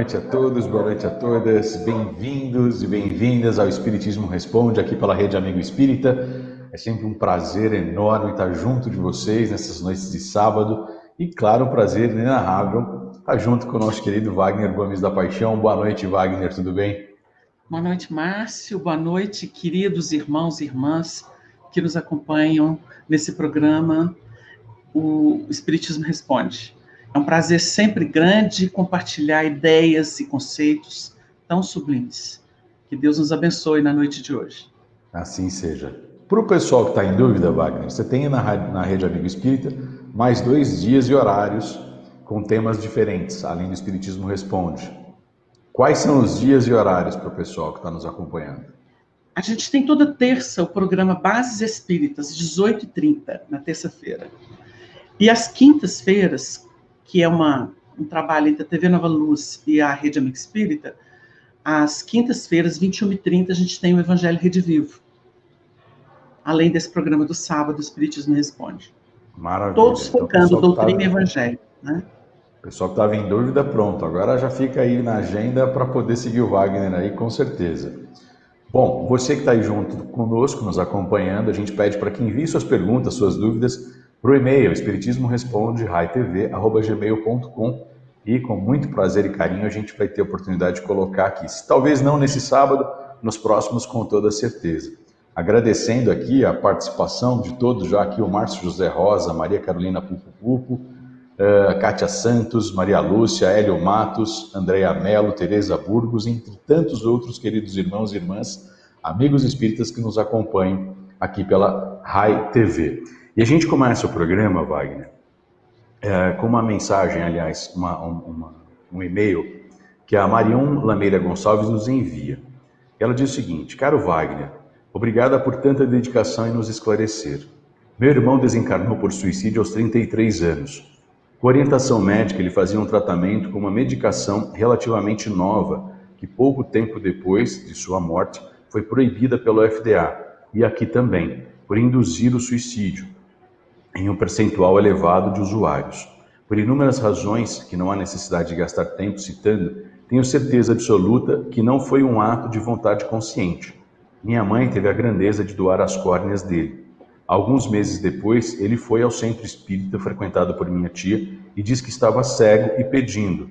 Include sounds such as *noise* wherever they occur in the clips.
noite a todos, boa noite a todas. Bem-vindos e bem-vindas ao Espiritismo Responde aqui pela Rede Amigo Espírita. É sempre um prazer enorme estar junto de vocês nessas noites de sábado e, claro, um prazer inenarrável estar junto com o nosso querido Wagner Gomes da Paixão. Boa noite, Wagner, tudo bem? Boa noite, Márcio. Boa noite, queridos irmãos e irmãs que nos acompanham nesse programa, o Espiritismo Responde. É um prazer sempre grande compartilhar ideias e conceitos tão sublimes. Que Deus nos abençoe na noite de hoje. Assim seja. Para o pessoal que está em dúvida, Wagner, você tem na, na Rede Amigo Espírita mais dois dias e horários com temas diferentes, além do Espiritismo Responde. Quais são os dias e horários para o pessoal que está nos acompanhando? A gente tem toda terça o programa Bases Espíritas, 18h30, na terça-feira. E às quintas-feiras, que é uma, um trabalho entre a TV Nova Luz e a Rede Amiga Espírita, às quintas-feiras, 21h30, a gente tem o Evangelho Rede Vivo. Além desse programa do sábado, Espiritismo Responde. Maravilha. Todos então, focando então, doutrina tá... e evangelho. Né? O pessoal que estava em dúvida, pronto. Agora já fica aí na agenda para poder seguir o Wagner aí, com certeza. Bom, você que está aí junto conosco, nos acompanhando, a gente pede para que envie suas perguntas, suas dúvidas para o e-mail espiritismoresponde@gmail.com e com muito prazer e carinho a gente vai ter a oportunidade de colocar aqui. Talvez não nesse sábado, nos próximos com toda certeza. Agradecendo aqui a participação de todos, já aqui o Márcio José Rosa, Maria Carolina Pupo Pupo, uh, Kátia Santos, Maria Lúcia, Hélio Matos, Andréa Melo, Tereza Burgos, entre tantos outros queridos irmãos e irmãs, amigos espíritas que nos acompanham aqui pela RAI TV. E a gente começa o programa, Wagner, é, com uma mensagem, aliás, uma, uma, um e-mail que a Marion Lameira Gonçalves nos envia. Ela diz o seguinte: Caro Wagner, obrigada por tanta dedicação em nos esclarecer. Meu irmão desencarnou por suicídio aos 33 anos. Com orientação médica, ele fazia um tratamento com uma medicação relativamente nova, que pouco tempo depois de sua morte foi proibida pelo FDA, e aqui também, por induzir o suicídio em um percentual elevado de usuários. Por inúmeras razões que não há necessidade de gastar tempo citando, tenho certeza absoluta que não foi um ato de vontade consciente. Minha mãe teve a grandeza de doar as córneas dele. Alguns meses depois, ele foi ao centro espírita frequentado por minha tia e disse que estava cego e pedindo,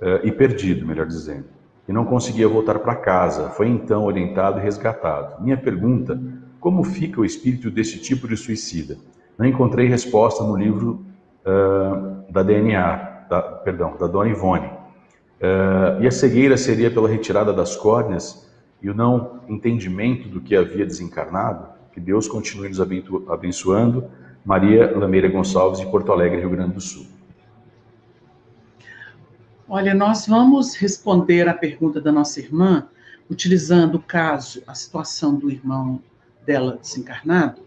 uh, e perdido, melhor dizendo, e não conseguia voltar para casa. Foi então orientado e resgatado. Minha pergunta: como fica o espírito desse tipo de suicida? Não encontrei resposta no livro uh, da DNA, da, perdão, da Dona Ivone. Uh, e a cegueira seria pela retirada das córneas e o não entendimento do que havia desencarnado? Que Deus continue nos abençoando. Maria Lameira Gonçalves, de Porto Alegre, Rio Grande do Sul. Olha, nós vamos responder a pergunta da nossa irmã utilizando o caso, a situação do irmão dela desencarnado,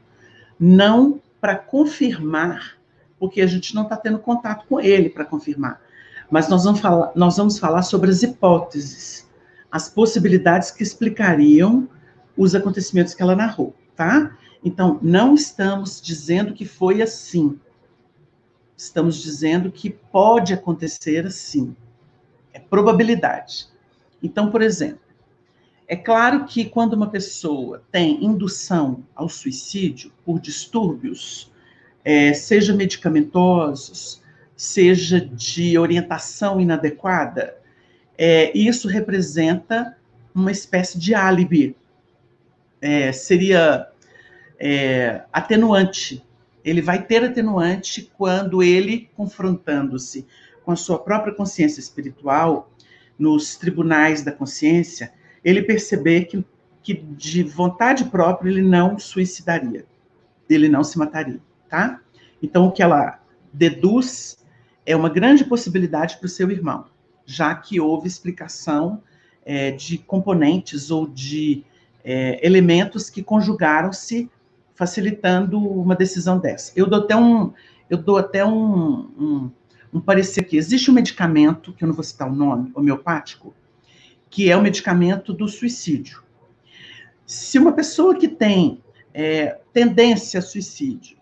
não para confirmar, porque a gente não está tendo contato com ele para confirmar. Mas nós vamos, falar, nós vamos falar sobre as hipóteses, as possibilidades que explicariam os acontecimentos que ela narrou, tá? Então, não estamos dizendo que foi assim. Estamos dizendo que pode acontecer assim. É probabilidade. Então, por exemplo, é claro que quando uma pessoa tem indução ao suicídio por distúrbios, é, seja medicamentosos, seja de orientação inadequada, é, isso representa uma espécie de álibi. É, seria é, atenuante. Ele vai ter atenuante quando ele, confrontando-se com a sua própria consciência espiritual, nos tribunais da consciência, ele perceber que, que de vontade própria ele não suicidaria, ele não se mataria, tá? Então, o que ela deduz é uma grande possibilidade para o seu irmão, já que houve explicação é, de componentes ou de é, elementos que conjugaram-se, facilitando uma decisão dessa. Eu dou até um, eu dou até um, um, um parecer aqui. Existe um medicamento, que eu não vou citar o nome, homeopático, que é o medicamento do suicídio. Se uma pessoa que tem é, tendência a suicídio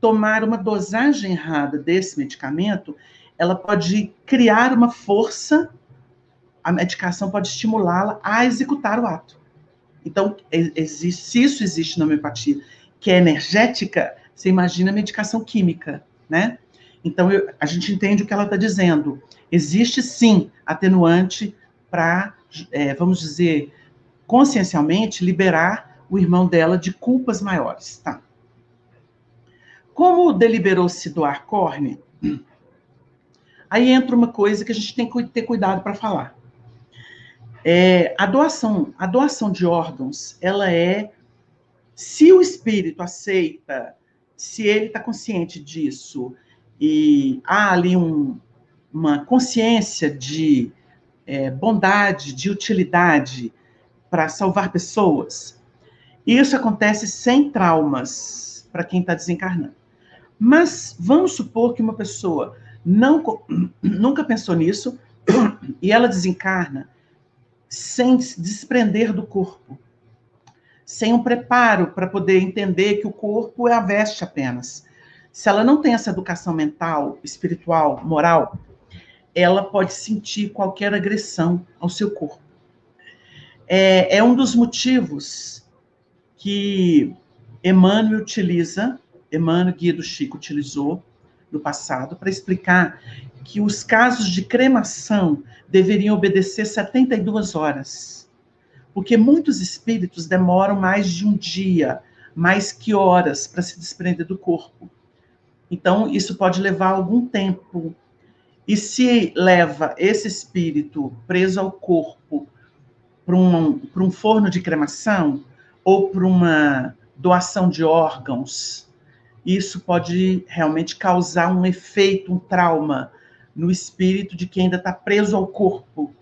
tomar uma dosagem errada desse medicamento, ela pode criar uma força a medicação pode estimulá-la a executar o ato. Então, existe, se isso existe na homeopatia, que é energética, você imagina a medicação química, né? Então, eu, a gente entende o que ela está dizendo. Existe, sim, atenuante para, é, vamos dizer, consciencialmente, liberar o irmão dela de culpas maiores, tá? Como deliberou-se doar córnea, *clears throat* aí entra uma coisa que a gente tem que ter cuidado para falar. É, a doação, a doação de órgãos, ela é, se o espírito aceita, se ele está consciente disso e há ali um, uma consciência de é, bondade, de utilidade para salvar pessoas, isso acontece sem traumas para quem está desencarnando. Mas vamos supor que uma pessoa não, *clears throat* nunca pensou nisso *clears throat* e ela desencarna sem se desprender do corpo, sem um preparo para poder entender que o corpo é a veste apenas. Se ela não tem essa educação mental, espiritual, moral, ela pode sentir qualquer agressão ao seu corpo. É, é um dos motivos que Emmanuel utiliza, Emmanuel Guia do Chico utilizou no passado para explicar que os casos de cremação deveriam obedecer 72 horas. Porque muitos espíritos demoram mais de um dia, mais que horas para se desprender do corpo. Então, isso pode levar algum tempo. E se leva esse espírito preso ao corpo para um, um forno de cremação ou para uma doação de órgãos, isso pode realmente causar um efeito, um trauma no espírito de quem ainda está preso ao corpo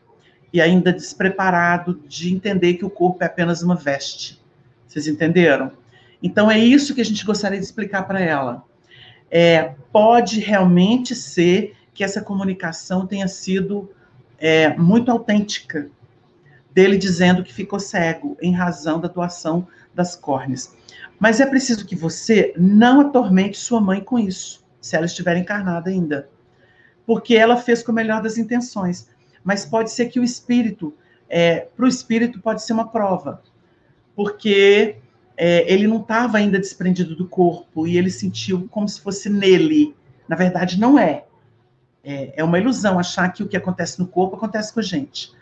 e ainda despreparado de entender que o corpo é apenas uma veste. Vocês entenderam? Então é isso que a gente gostaria de explicar para ela. É, pode realmente ser que essa comunicação tenha sido é, muito autêntica, dele dizendo que ficou cego em razão da doação das córneas. Mas é preciso que você não atormente sua mãe com isso, se ela estiver encarnada ainda porque ela fez com a melhor das intenções. Mas pode ser que o espírito, é, para o espírito, pode ser uma prova, porque é, ele não estava ainda desprendido do corpo e ele sentiu como se fosse nele. Na verdade, não é. É. É uma ilusão achar que o que acontece no corpo acontece com a gente.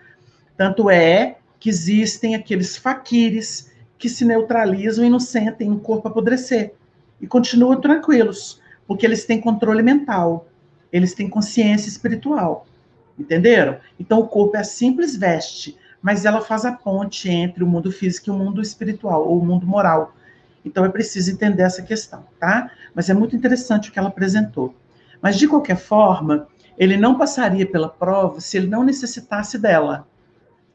Tanto é que existem aqueles faquires que se neutralizam e não sentem o corpo apodrecer e continuam tranquilos, porque eles têm controle mental eles têm consciência espiritual. Entenderam? Então o corpo é a simples veste, mas ela faz a ponte entre o mundo físico e o mundo espiritual, ou o mundo moral. Então é preciso entender essa questão, tá? Mas é muito interessante o que ela apresentou. Mas de qualquer forma, ele não passaria pela prova se ele não necessitasse dela.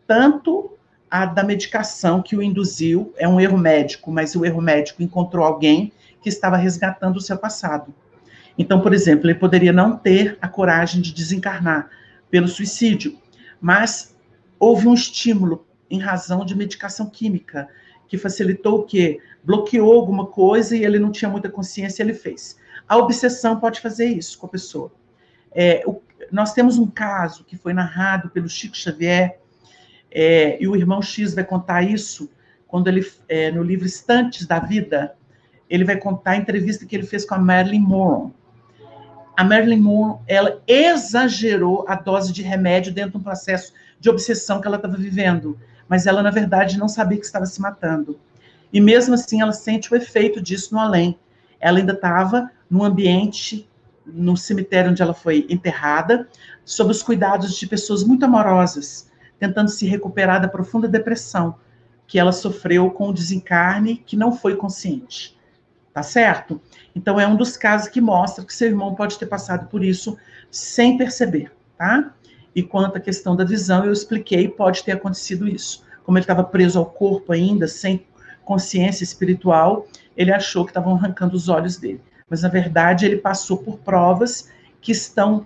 Tanto a da medicação que o induziu, é um erro médico, mas o erro médico encontrou alguém que estava resgatando o seu passado. Então, por exemplo, ele poderia não ter a coragem de desencarnar pelo suicídio, mas houve um estímulo em razão de medicação química que facilitou o quê? Bloqueou alguma coisa e ele não tinha muita consciência, ele fez. A obsessão pode fazer isso com a pessoa. É, o, nós temos um caso que foi narrado pelo Chico Xavier, é, e o irmão X vai contar isso quando ele, é, no livro Estantes da Vida, ele vai contar a entrevista que ele fez com a Marilyn Monroe a Marilyn Monroe, ela exagerou a dose de remédio dentro de um processo de obsessão que ela estava vivendo, mas ela, na verdade, não sabia que estava se matando. E mesmo assim, ela sente o efeito disso no além. Ela ainda estava no ambiente, no cemitério onde ela foi enterrada, sob os cuidados de pessoas muito amorosas, tentando se recuperar da profunda depressão que ela sofreu com o desencarne que não foi consciente. Tá certo? Então, é um dos casos que mostra que seu irmão pode ter passado por isso sem perceber, tá? E quanto à questão da visão, eu expliquei, pode ter acontecido isso. Como ele estava preso ao corpo ainda, sem consciência espiritual, ele achou que estavam arrancando os olhos dele. Mas, na verdade, ele passou por provas que estão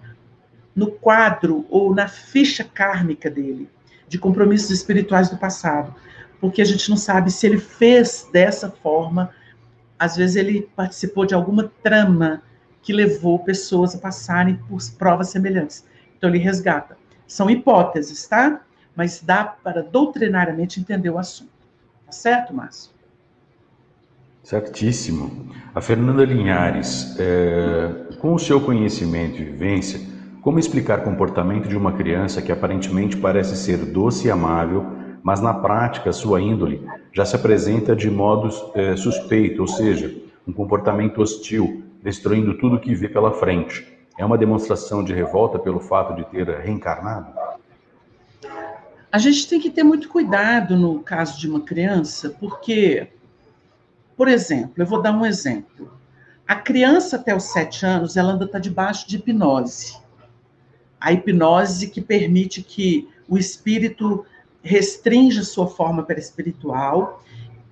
no quadro ou na ficha kármica dele, de compromissos espirituais do passado. Porque a gente não sabe se ele fez dessa forma às vezes ele participou de alguma trama que levou pessoas a passarem por provas semelhantes. Então ele resgata. São hipóteses, tá? Mas dá para doutrinariamente entender o assunto. Tá certo, Márcio? Certíssimo. A Fernanda Linhares, é, com o seu conhecimento e vivência, como explicar comportamento de uma criança que aparentemente parece ser doce e amável, mas na prática sua índole já se apresenta de modo é, suspeito, ou seja, um comportamento hostil, destruindo tudo que vê pela frente? É uma demonstração de revolta pelo fato de ter reencarnado? A gente tem que ter muito cuidado no caso de uma criança, porque, por exemplo, eu vou dar um exemplo. A criança até os sete anos, ela ainda está debaixo de hipnose. A hipnose que permite que o espírito restrinja sua forma perispiritual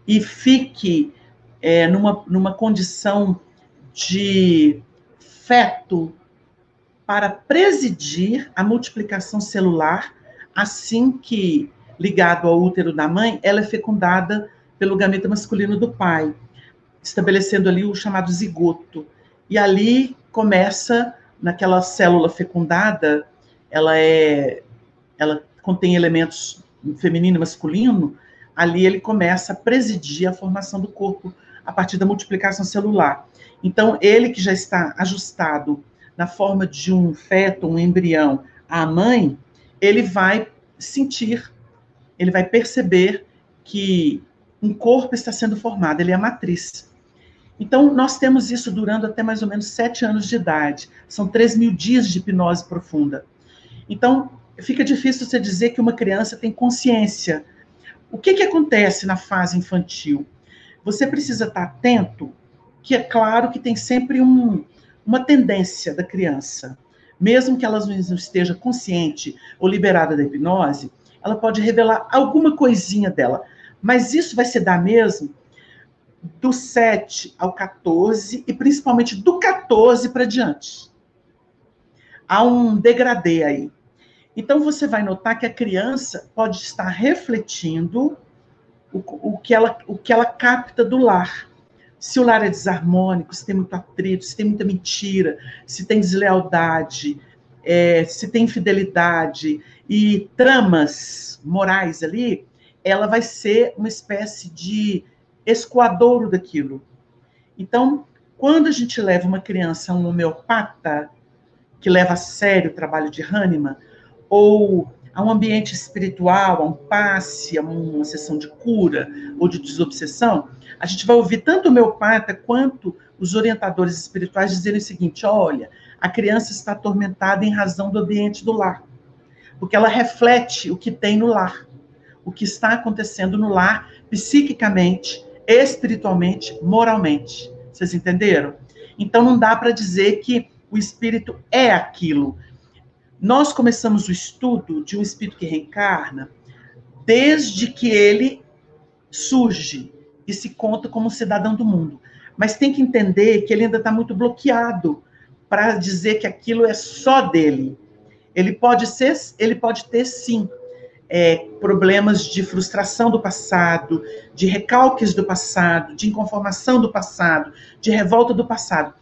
e fique é, numa, numa condição de feto para presidir a multiplicação celular assim que, ligado ao útero da mãe, ela é fecundada pelo gameta masculino do pai, estabelecendo ali o chamado zigoto. E ali começa, naquela célula fecundada, ela é, ela contém elementos feminino e masculino, ali ele começa a presidir a formação do corpo a partir da multiplicação celular. Então, ele que já está ajustado na forma de um feto, um embrião, à mãe, ele vai sentir, ele vai perceber que um corpo está sendo formado, ele é a matriz. Então, nós temos isso durando até mais ou menos sete anos de idade. São três mil dias de hipnose profunda. Então, fica difícil você dizer que uma criança tem consciência. O que, que acontece na fase infantil? Você precisa estar atento, que é claro que tem sempre um, uma tendência da criança mesmo que ela não esteja consciente ou liberada da hipnose, ela pode revelar alguma coisinha dela. Mas isso vai se dar mesmo do 7 ao 14 e principalmente do 14 para diante. Há um degradê aí. Então você vai notar que a criança pode estar refletindo o, o, que, ela, o que ela capta do lar se o lar é desarmônico, se tem muito atrito, se tem muita mentira, se tem deslealdade, é, se tem infidelidade e tramas morais ali, ela vai ser uma espécie de escoadouro daquilo. Então, quando a gente leva uma criança a um homeopata, que leva a sério o trabalho de Hahnemann, ou a um ambiente espiritual, a um passe, a uma sessão de cura ou de desobsessão, a gente vai ouvir tanto o homeopata quanto os orientadores espirituais dizerem o seguinte: olha, a criança está atormentada em razão do ambiente do lar, porque ela reflete o que tem no lar, o que está acontecendo no lar, psiquicamente, espiritualmente, moralmente. Vocês entenderam? Então não dá para dizer que o espírito é aquilo. Nós começamos o estudo de um espírito que reencarna desde que ele surge e se conta como cidadão do mundo. Mas tem que entender que ele ainda está muito bloqueado para dizer que aquilo é só dele. Ele pode ser, ele pode ter sim é, problemas de frustração do passado, de recalques do passado, de inconformação do passado, de revolta do passado.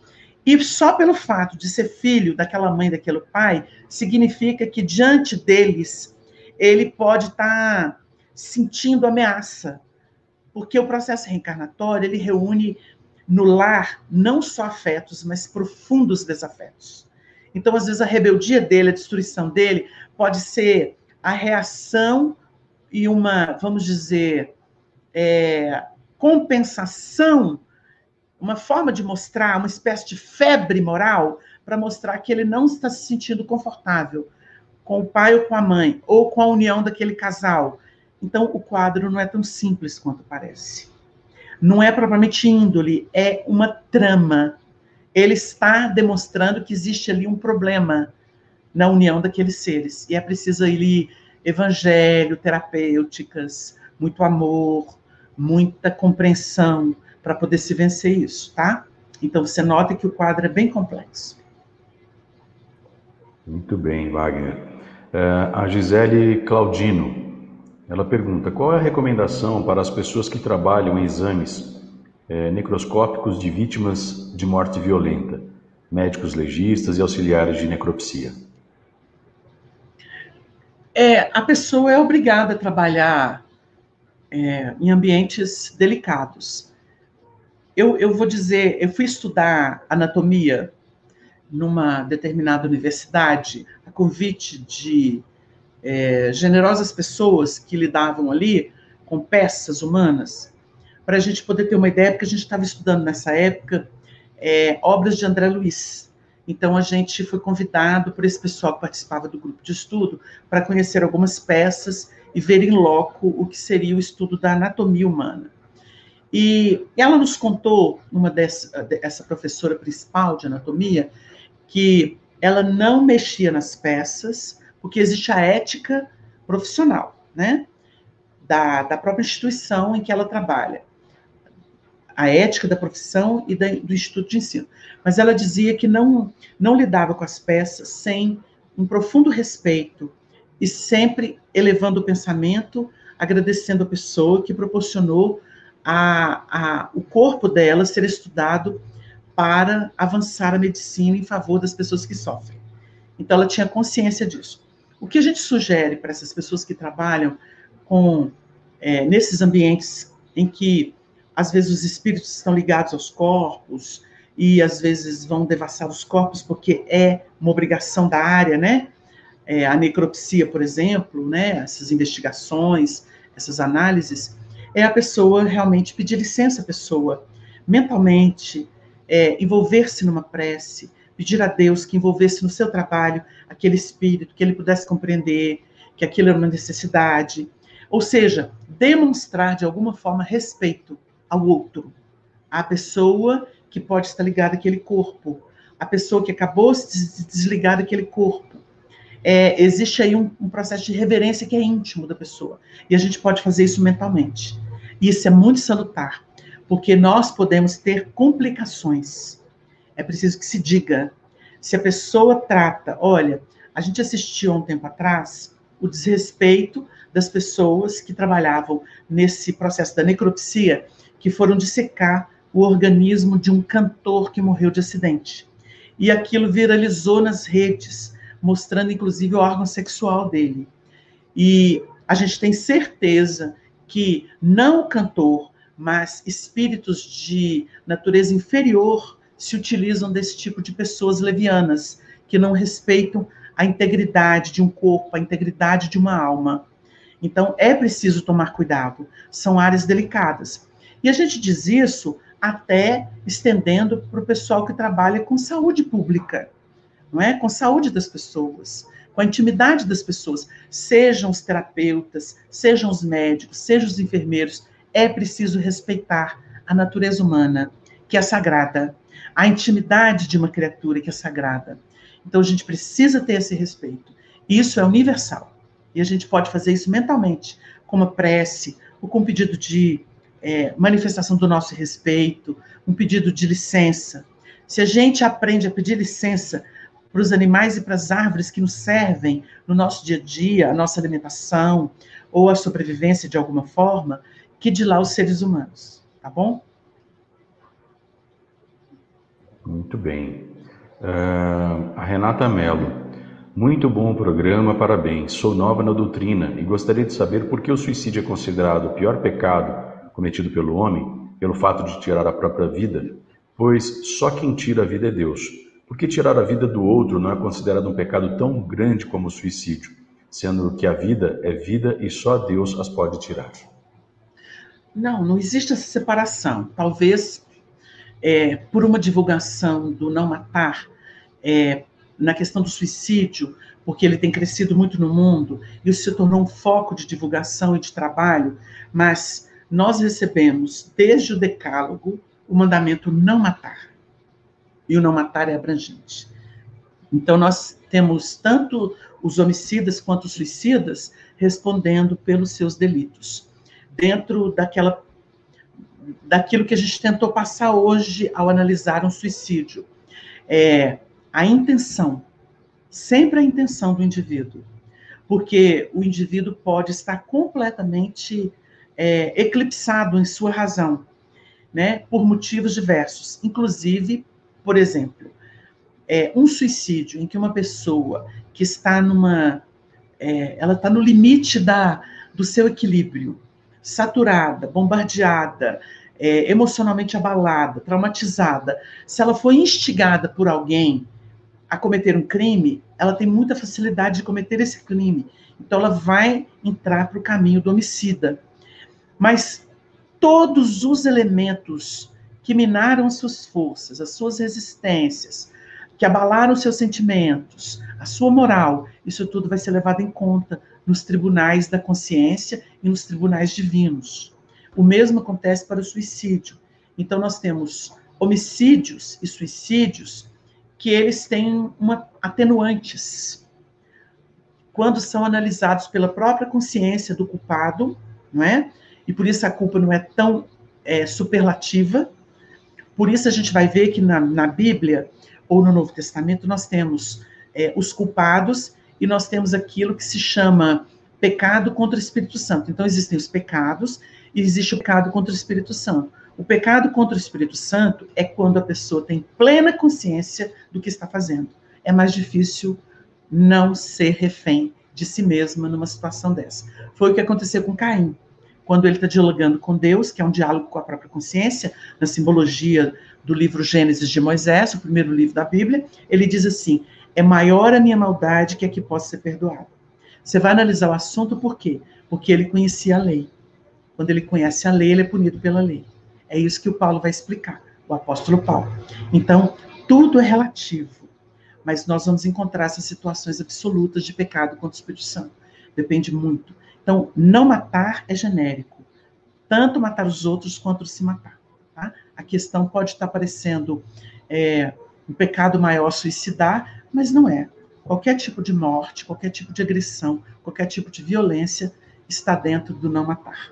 E só pelo fato de ser filho daquela mãe, daquele pai, significa que diante deles ele pode estar tá sentindo ameaça, porque o processo reencarnatório ele reúne no lar não só afetos, mas profundos desafetos. Então, às vezes, a rebeldia dele, a destruição dele, pode ser a reação e uma, vamos dizer, é, compensação uma forma de mostrar, uma espécie de febre moral, para mostrar que ele não está se sentindo confortável com o pai ou com a mãe, ou com a união daquele casal. Então, o quadro não é tão simples quanto parece. Não é propriamente índole, é uma trama. Ele está demonstrando que existe ali um problema na união daqueles seres. E é preciso ali evangelho, terapêuticas, muito amor, muita compreensão, para poder se vencer isso, tá? Então você nota que o quadro é bem complexo. Muito bem, Wagner. Uh, a Gisele Claudino, ela pergunta: qual é a recomendação para as pessoas que trabalham em exames é, necroscópicos de vítimas de morte violenta, médicos legistas e auxiliares de necropsia? É, a pessoa é obrigada a trabalhar é, em ambientes delicados. Eu, eu vou dizer, eu fui estudar anatomia numa determinada universidade, a convite de é, generosas pessoas que lidavam ali com peças humanas, para a gente poder ter uma ideia, porque a gente estava estudando nessa época é, obras de André Luiz. Então, a gente foi convidado por esse pessoal que participava do grupo de estudo para conhecer algumas peças e ver em loco o que seria o estudo da anatomia humana. E ela nos contou, uma dessa essa professora principal de anatomia, que ela não mexia nas peças, porque existe a ética profissional, né? Da, da própria instituição em que ela trabalha. A ética da profissão e da, do Instituto de Ensino. Mas ela dizia que não, não lidava com as peças sem um profundo respeito e sempre elevando o pensamento, agradecendo a pessoa que proporcionou a, a, o corpo dela ser estudado para avançar a medicina em favor das pessoas que sofrem. Então, ela tinha consciência disso. O que a gente sugere para essas pessoas que trabalham com é, nesses ambientes em que às vezes os espíritos estão ligados aos corpos e às vezes vão devassar os corpos porque é uma obrigação da área, né? é, a necropsia, por exemplo, né, essas investigações, essas análises, é a pessoa realmente pedir licença à pessoa, mentalmente, é, envolver-se numa prece, pedir a Deus que envolvesse no seu trabalho aquele espírito, que ele pudesse compreender que aquilo era uma necessidade. Ou seja, demonstrar de alguma forma respeito ao outro, à pessoa que pode estar ligada àquele corpo, a pessoa que acabou se desligar daquele corpo, é, existe aí um, um, processo de reverência que é íntimo da pessoa. E a gente pode fazer isso mentalmente. Isso é muito salutar, porque nós podemos ter complicações. É preciso que se diga. Se a pessoa trata, olha, a gente assistiu há um tempo atrás o desrespeito das pessoas que trabalhavam nesse processo da necropsia, que foram dissecar o organismo de um cantor que morreu de acidente. E aquilo viralizou nas redes mostrando inclusive o órgão sexual dele. E a gente tem certeza que não o cantor, mas espíritos de natureza inferior se utilizam desse tipo de pessoas levianas, que não respeitam a integridade de um corpo, a integridade de uma alma. Então, é preciso tomar cuidado, são áreas delicadas. E a gente diz isso até estendendo para o pessoal que trabalha com saúde pública não é? Com saúde das pessoas, com a intimidade das pessoas, sejam os terapeutas, sejam os médicos, sejam os enfermeiros, é preciso respeitar a natureza humana, que é sagrada, a intimidade de uma criatura que é sagrada. Então a gente precisa ter esse respeito. Isso é universal. E a gente pode fazer isso mentalmente, com uma prece, ou com um pedido de é, manifestação do nosso respeito, um pedido de licença. Se a gente aprende a pedir licença para os animais e para as árvores que nos servem no nosso dia a dia, a nossa alimentação ou a sobrevivência de alguma forma, que de lá os seres humanos, tá bom? Muito bem. Uh, a Renata Mello. Muito bom o programa, parabéns. Sou nova na doutrina e gostaria de saber por que o suicídio é considerado o pior pecado cometido pelo homem, pelo fato de tirar a própria vida, pois só quem tira a vida é Deus. Por que tirar a vida do outro não é considerado um pecado tão grande como o suicídio, sendo que a vida é vida e só Deus as pode tirar? Não, não existe essa separação. Talvez é, por uma divulgação do não matar, é, na questão do suicídio, porque ele tem crescido muito no mundo, isso se tornou um foco de divulgação e de trabalho, mas nós recebemos, desde o Decálogo, o mandamento não matar e o não matar é abrangente. Então, nós temos tanto os homicidas quanto os suicidas respondendo pelos seus delitos, dentro daquela daquilo que a gente tentou passar hoje ao analisar um suicídio. É a intenção, sempre a intenção do indivíduo, porque o indivíduo pode estar completamente é, eclipsado em sua razão, né, por motivos diversos, inclusive por exemplo, é, um suicídio em que uma pessoa que está numa é, ela está no limite da, do seu equilíbrio, saturada, bombardeada, é, emocionalmente abalada, traumatizada, se ela foi instigada por alguém a cometer um crime, ela tem muita facilidade de cometer esse crime. Então, ela vai entrar para o caminho do homicida. Mas todos os elementos que minaram suas forças, as suas resistências, que abalaram seus sentimentos, a sua moral, isso tudo vai ser levado em conta nos tribunais da consciência e nos tribunais divinos. O mesmo acontece para o suicídio. Então, nós temos homicídios e suicídios que eles têm uma, atenuantes. Quando são analisados pela própria consciência do culpado, não é? E por isso a culpa não é tão é, superlativa. Por isso a gente vai ver que na, na Bíblia ou no Novo Testamento nós temos é, os culpados e nós temos aquilo que se chama pecado contra o Espírito Santo. Então existem os pecados e existe o pecado contra o Espírito Santo. O pecado contra o Espírito Santo é quando a pessoa tem plena consciência do que está fazendo. É mais difícil não ser refém de si mesma numa situação dessa. Foi o que aconteceu com Caim. Quando ele está dialogando com Deus, que é um diálogo com a própria consciência, na simbologia do livro Gênesis de Moisés, o primeiro livro da Bíblia, ele diz assim: é maior a minha maldade que a que possa ser perdoada. Você vai analisar o assunto por quê? Porque ele conhecia a lei. Quando ele conhece a lei, ele é punido pela lei. É isso que o Paulo vai explicar, o apóstolo Paulo. Então, tudo é relativo, mas nós vamos encontrar essas situações absolutas de pecado contra o Espírito Santo. Depende muito. Então, não matar é genérico. Tanto matar os outros quanto se matar. Tá? A questão pode estar parecendo é, um pecado maior suicidar, mas não é. Qualquer tipo de morte, qualquer tipo de agressão, qualquer tipo de violência está dentro do não matar.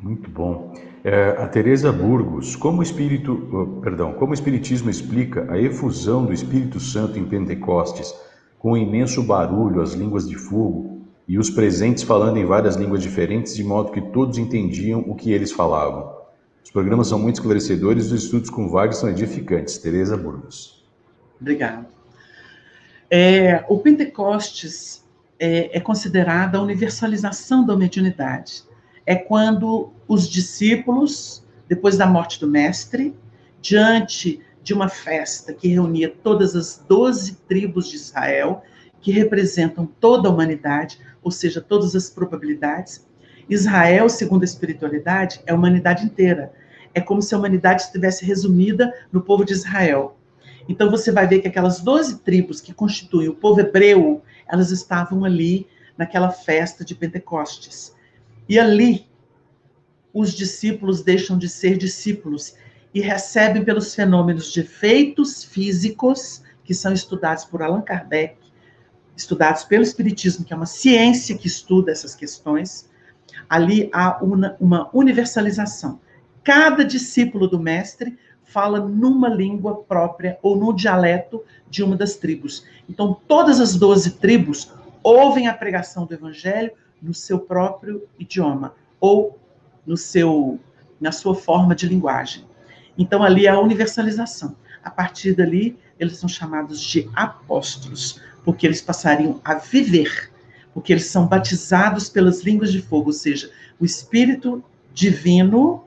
Muito bom. É, a Teresa Burgos, como espírito, oh, perdão, como o espiritismo explica a efusão do Espírito Santo em Pentecostes, com o imenso barulho, as línguas de fogo e os presentes falando em várias línguas diferentes, de modo que todos entendiam o que eles falavam. Os programas são muito esclarecedores, os estudos com Wagner são edificantes. Teresa Burgos. Obrigado. É, o Pentecostes é, é considerada a universalização da mediunidade é quando os discípulos, depois da morte do mestre, diante de uma festa que reunia todas as doze tribos de Israel, que representam toda a humanidade, ou seja, todas as probabilidades. Israel, segundo a espiritualidade, é a humanidade inteira. É como se a humanidade estivesse resumida no povo de Israel. Então você vai ver que aquelas doze tribos que constituem o povo hebreu, elas estavam ali naquela festa de Pentecostes. E ali, os discípulos deixam de ser discípulos e recebem pelos fenômenos de efeitos físicos, que são estudados por Allan Kardec, estudados pelo Espiritismo, que é uma ciência que estuda essas questões, ali há uma, uma universalização. Cada discípulo do mestre fala numa língua própria ou no dialeto de uma das tribos. Então, todas as doze tribos ouvem a pregação do evangelho no seu próprio idioma ou no seu na sua forma de linguagem. Então ali é a universalização. A partir dali eles são chamados de apóstolos, porque eles passariam a viver, porque eles são batizados pelas línguas de fogo, ou seja, o espírito divino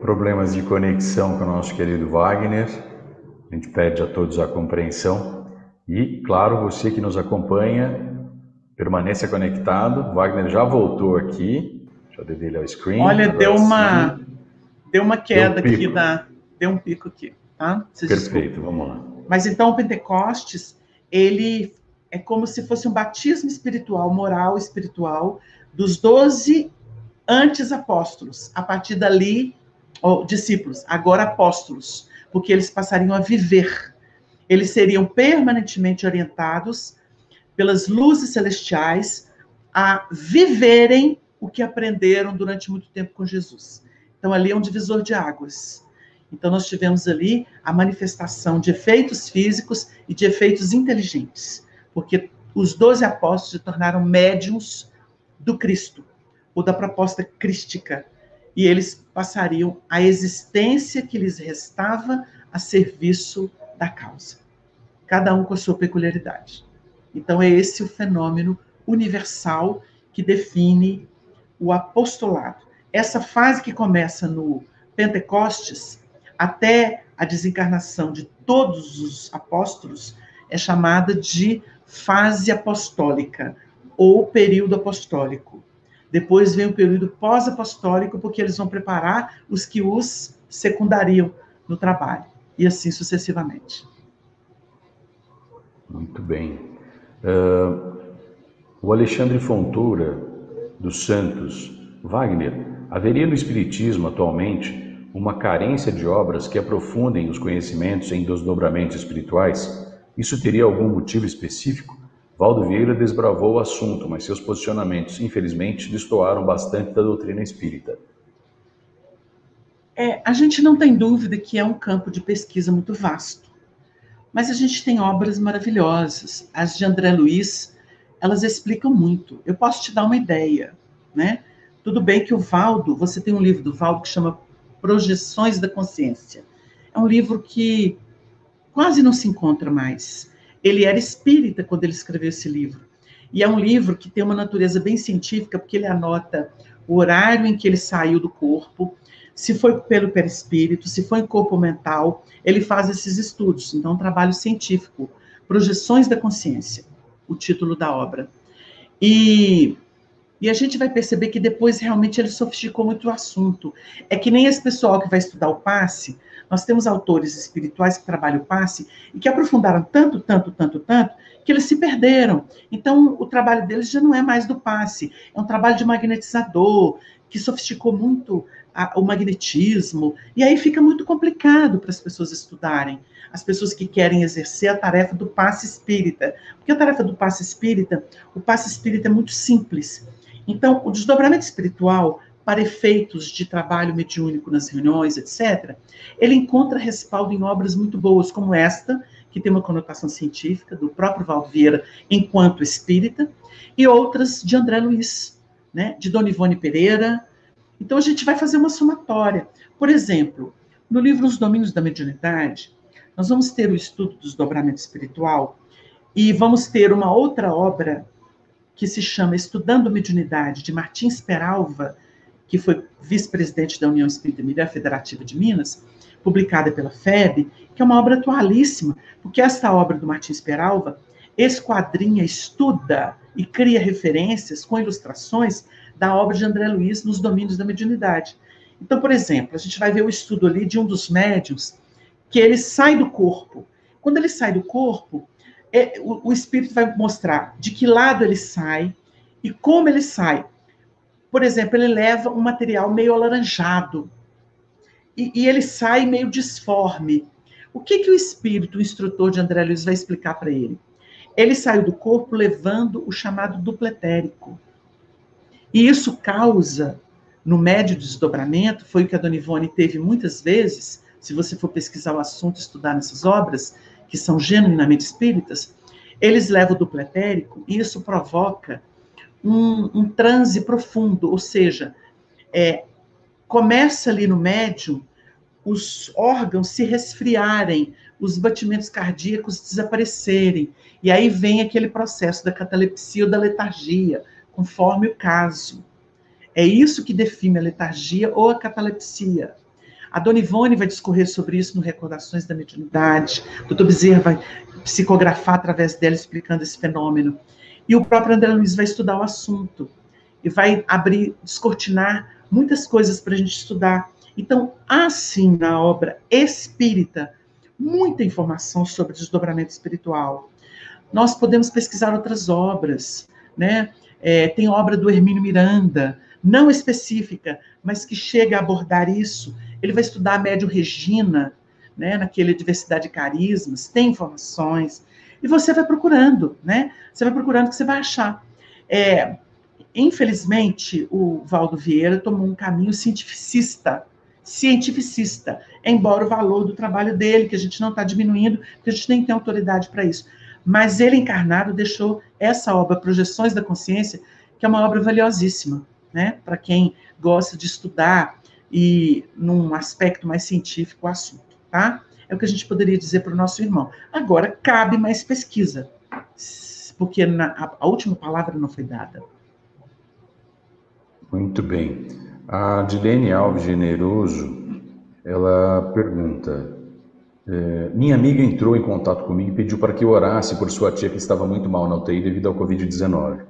problemas de conexão com o nosso querido Wagner. A gente pede a todos a compreensão. E, claro, você que nos acompanha, permaneça conectado. Wagner já voltou aqui. Deixa eu dar dele ao screen. Olha, deu uma, deu uma queda deu um aqui, da, deu um pico aqui. Tá? Perfeito, vamos lá. Mas então o Pentecostes, ele é como se fosse um batismo espiritual, moral espiritual, dos doze antes apóstolos. A partir dali, ou discípulos, agora apóstolos, porque eles passariam a viver. Eles seriam permanentemente orientados pelas luzes celestiais a viverem o que aprenderam durante muito tempo com Jesus. Então, ali é um divisor de águas. Então, nós tivemos ali a manifestação de efeitos físicos e de efeitos inteligentes, porque os doze apóstolos se tornaram médiums do Cristo. ou da proposta crística, e eles passariam a existência que lhes restava a serviço da causa, cada um com a sua peculiaridade. Então, é esse o fenômeno universal que define o apostolado. Essa fase que começa no Pentecostes até a desencarnação de todos os apóstolos é chamada de fase apostólica ou período apostólico. Depois vem o período pós-apostólico, porque eles vão preparar os que os secundariam no trabalho, e assim sucessivamente. Muito bem. Uh, o Alexandre Fontoura, dos Santos, Wagner, haveria no Espiritismo atualmente uma carência de obras que aprofundem os conhecimentos em desdobramentos espirituais? Isso teria algum motivo específico? Valdo Vieira desbravou o assunto, mas seus posicionamentos, infelizmente, destoaram bastante da doutrina espírita. É, a gente não tem dúvida que é um campo de pesquisa muito vasto, mas a gente tem obras maravilhosas. As de André Luiz, elas explicam muito. Eu posso te dar uma ideia, né? Tudo bem que o Valdo, você tem um livro do Valdo que chama Projeções da Consciência. É um livro que quase não se encontra mais. Ele era espírita quando ele escreveu esse livro. E é um livro que tem uma natureza bem científica, porque ele anota o horário em que ele saiu do corpo, se foi pelo perispírito, se foi em corpo mental, ele faz esses estudos. Então, é um trabalho científico. Projeções da Consciência, o título da obra. E e a gente vai perceber que depois realmente ele sofisticou muito o assunto. É que nem esse pessoal que vai estudar o passe, nós temos autores espirituais que trabalham o passe e que aprofundaram tanto, tanto, tanto, tanto, que eles se perderam. Então, o trabalho deles já não é mais do passe, é um trabalho de magnetizador, que sofisticou muito a, o magnetismo, e aí fica muito complicado para as pessoas estudarem. As pessoas que querem exercer a tarefa do passe espírita. Porque a tarefa do passe espírita, o passe espírita é muito simples então, o desdobramento espiritual, para efeitos de trabalho mediúnico nas reuniões, etc., ele encontra respaldo em obras muito boas, como esta, que tem uma conotação científica, do próprio Valdo Vieira, enquanto espírita, e outras de André Luiz, né, de Dona Ivone Pereira. Então, a gente vai fazer uma somatória. Por exemplo, no livro Os Domínios da Mediunidade, nós vamos ter o estudo do desdobramento espiritual e vamos ter uma outra obra que se chama Estudando Mediunidade, de Martins Peralva, que foi vice-presidente da União Espírita Mulher Federativa de Minas, publicada pela FEB, que é uma obra atualíssima, porque esta obra do Martins Peralva esquadrinha, estuda e cria referências com ilustrações da obra de André Luiz nos domínios da mediunidade. Então, por exemplo, a gente vai ver o estudo ali de um dos médiums que ele sai do corpo. Quando ele sai do corpo, é, o, o espírito vai mostrar de que lado ele sai e como ele sai. Por exemplo, ele leva um material meio alaranjado e, e ele sai meio disforme. O que, que o espírito, o instrutor de André Luiz, vai explicar para ele? Ele saiu do corpo levando o chamado dupletérico. E isso causa, no médio desdobramento, foi o que a Dona Ivone teve muitas vezes, se você for pesquisar o assunto, estudar nessas obras, que são genuinamente espíritas, eles levam o dupletérico e isso provoca um, um transe profundo, ou seja, é, começa ali no médium os órgãos se resfriarem, os batimentos cardíacos desaparecerem, e aí vem aquele processo da catalepsia ou da letargia, conforme o caso. É isso que define a letargia ou a catalepsia. A Dona Ivone vai discorrer sobre isso no Recordações da Mediunidade. O doutor Bezerra vai psicografar através dela, explicando esse fenômeno. E o próprio André Luiz vai estudar o assunto. E vai abrir, descortinar muitas coisas para a gente estudar. Então, há sim na obra espírita muita informação sobre desdobramento espiritual. Nós podemos pesquisar outras obras, né? É, tem obra do Hermínio Miranda, não específica, mas que chega a abordar isso ele vai estudar a médio Regina, né, naquele diversidade de carismas, tem informações, e você vai procurando, né? Você vai procurando que você vai achar. É, infelizmente, o Valdo Vieira tomou um caminho cientificista, cientificista, embora o valor do trabalho dele, que a gente não está diminuindo, porque a gente nem tem autoridade para isso. Mas ele encarnado deixou essa obra, Projeções da Consciência, que é uma obra valiosíssima. né? Para quem gosta de estudar e num aspecto mais científico o assunto, tá? É o que a gente poderia dizer para o nosso irmão. Agora, cabe mais pesquisa, porque na, a, a última palavra não foi dada. Muito bem. A Dilene Alves Generoso, ela pergunta: é, Minha amiga entrou em contato comigo e pediu para que eu orasse por sua tia que estava muito mal na UTI devido ao Covid-19.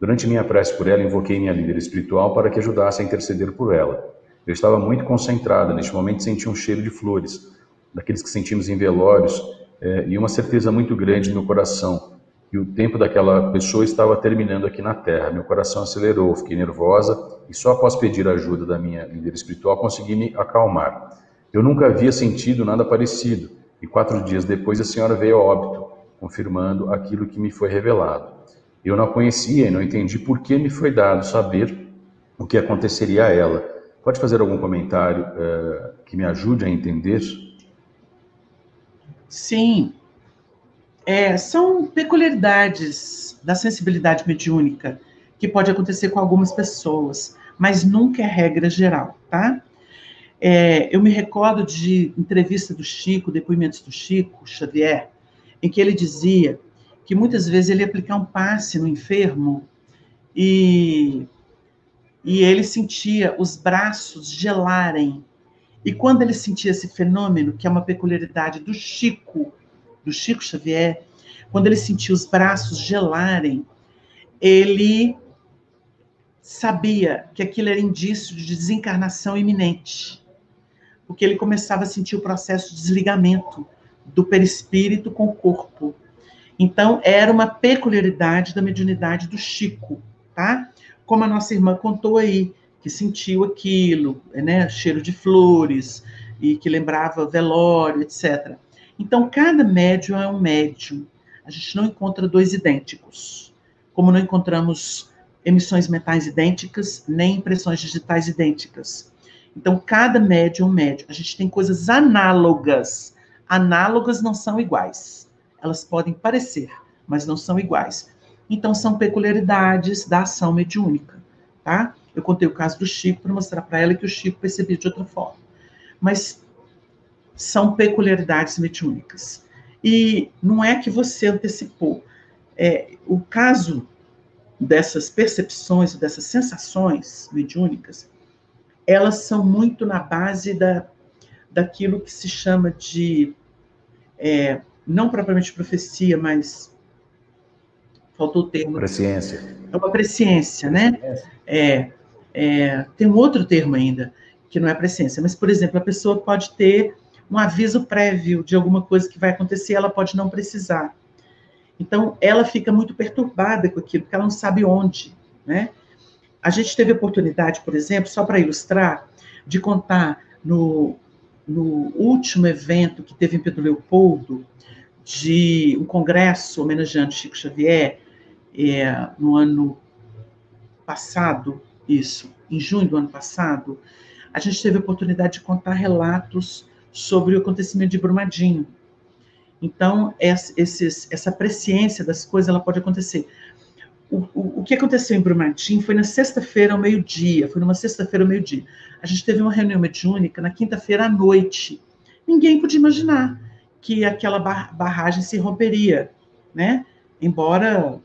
Durante minha prece por ela, invoquei minha líder espiritual para que ajudasse a interceder por ela. Eu estava muito concentrada, neste momento senti um cheiro de flores daqueles que sentimos em velórios, é, e uma certeza muito grande no meu coração que o tempo daquela pessoa estava terminando aqui na Terra. Meu coração acelerou, fiquei nervosa e só após pedir a ajuda da minha líder espiritual consegui me acalmar. Eu nunca havia sentido nada parecido e quatro dias depois a senhora veio a óbito, confirmando aquilo que me foi revelado. Eu não a conhecia e não entendi por que me foi dado saber o que aconteceria a ela. Pode fazer algum comentário uh, que me ajude a entender? Sim. É, são peculiaridades da sensibilidade mediúnica que pode acontecer com algumas pessoas, mas nunca é regra geral, tá? É, eu me recordo de entrevista do Chico, depoimentos do Chico Xavier, em que ele dizia que muitas vezes ele ia aplicar um passe no enfermo e, e ele sentia os braços gelarem. E quando ele sentia esse fenômeno, que é uma peculiaridade do Chico, do Chico Xavier, quando ele sentia os braços gelarem, ele sabia que aquilo era indício de desencarnação iminente, porque ele começava a sentir o processo de desligamento do perispírito com o corpo. Então, era uma peculiaridade da mediunidade do Chico, tá? Como a nossa irmã contou aí, que sentiu aquilo, né, cheiro de flores, e que lembrava velório, etc. Então, cada médium é um médium. A gente não encontra dois idênticos, como não encontramos emissões mentais idênticas, nem impressões digitais idênticas. Então, cada médium é um médium. A gente tem coisas análogas. Análogas não são iguais. Elas podem parecer, mas não são iguais. Então, são peculiaridades da ação mediúnica, tá? Eu contei o caso do Chico para mostrar para ela que o Chico percebia de outra forma. Mas são peculiaridades mediúnicas. E não é que você antecipou. É, o caso dessas percepções, dessas sensações mediúnicas, elas são muito na base da, daquilo que se chama de, é, não propriamente profecia, mas faltou o termo. Presciência. É uma presciência, né? É, é, tem um outro termo ainda, que não é presciência, mas, por exemplo, a pessoa pode ter um aviso prévio de alguma coisa que vai acontecer, ela pode não precisar. Então, ela fica muito perturbada com aquilo, porque ela não sabe onde, né? A gente teve oportunidade, por exemplo, só para ilustrar, de contar no, no último evento que teve em Pedro Leopoldo, de um congresso homenageando Chico Xavier, é, no ano passado, isso, em junho do ano passado, a gente teve a oportunidade de contar relatos sobre o acontecimento de Brumadinho. Então, esses, essa presciência das coisas, ela pode acontecer. O, o, que aconteceu em Brumadinho foi na sexta-feira ao meio-dia, foi numa sexta-feira ao meio-dia. A gente teve uma reunião mediúnica na quinta-feira à noite. Ninguém podia imaginar que aquela barragem se romperia, né? Embora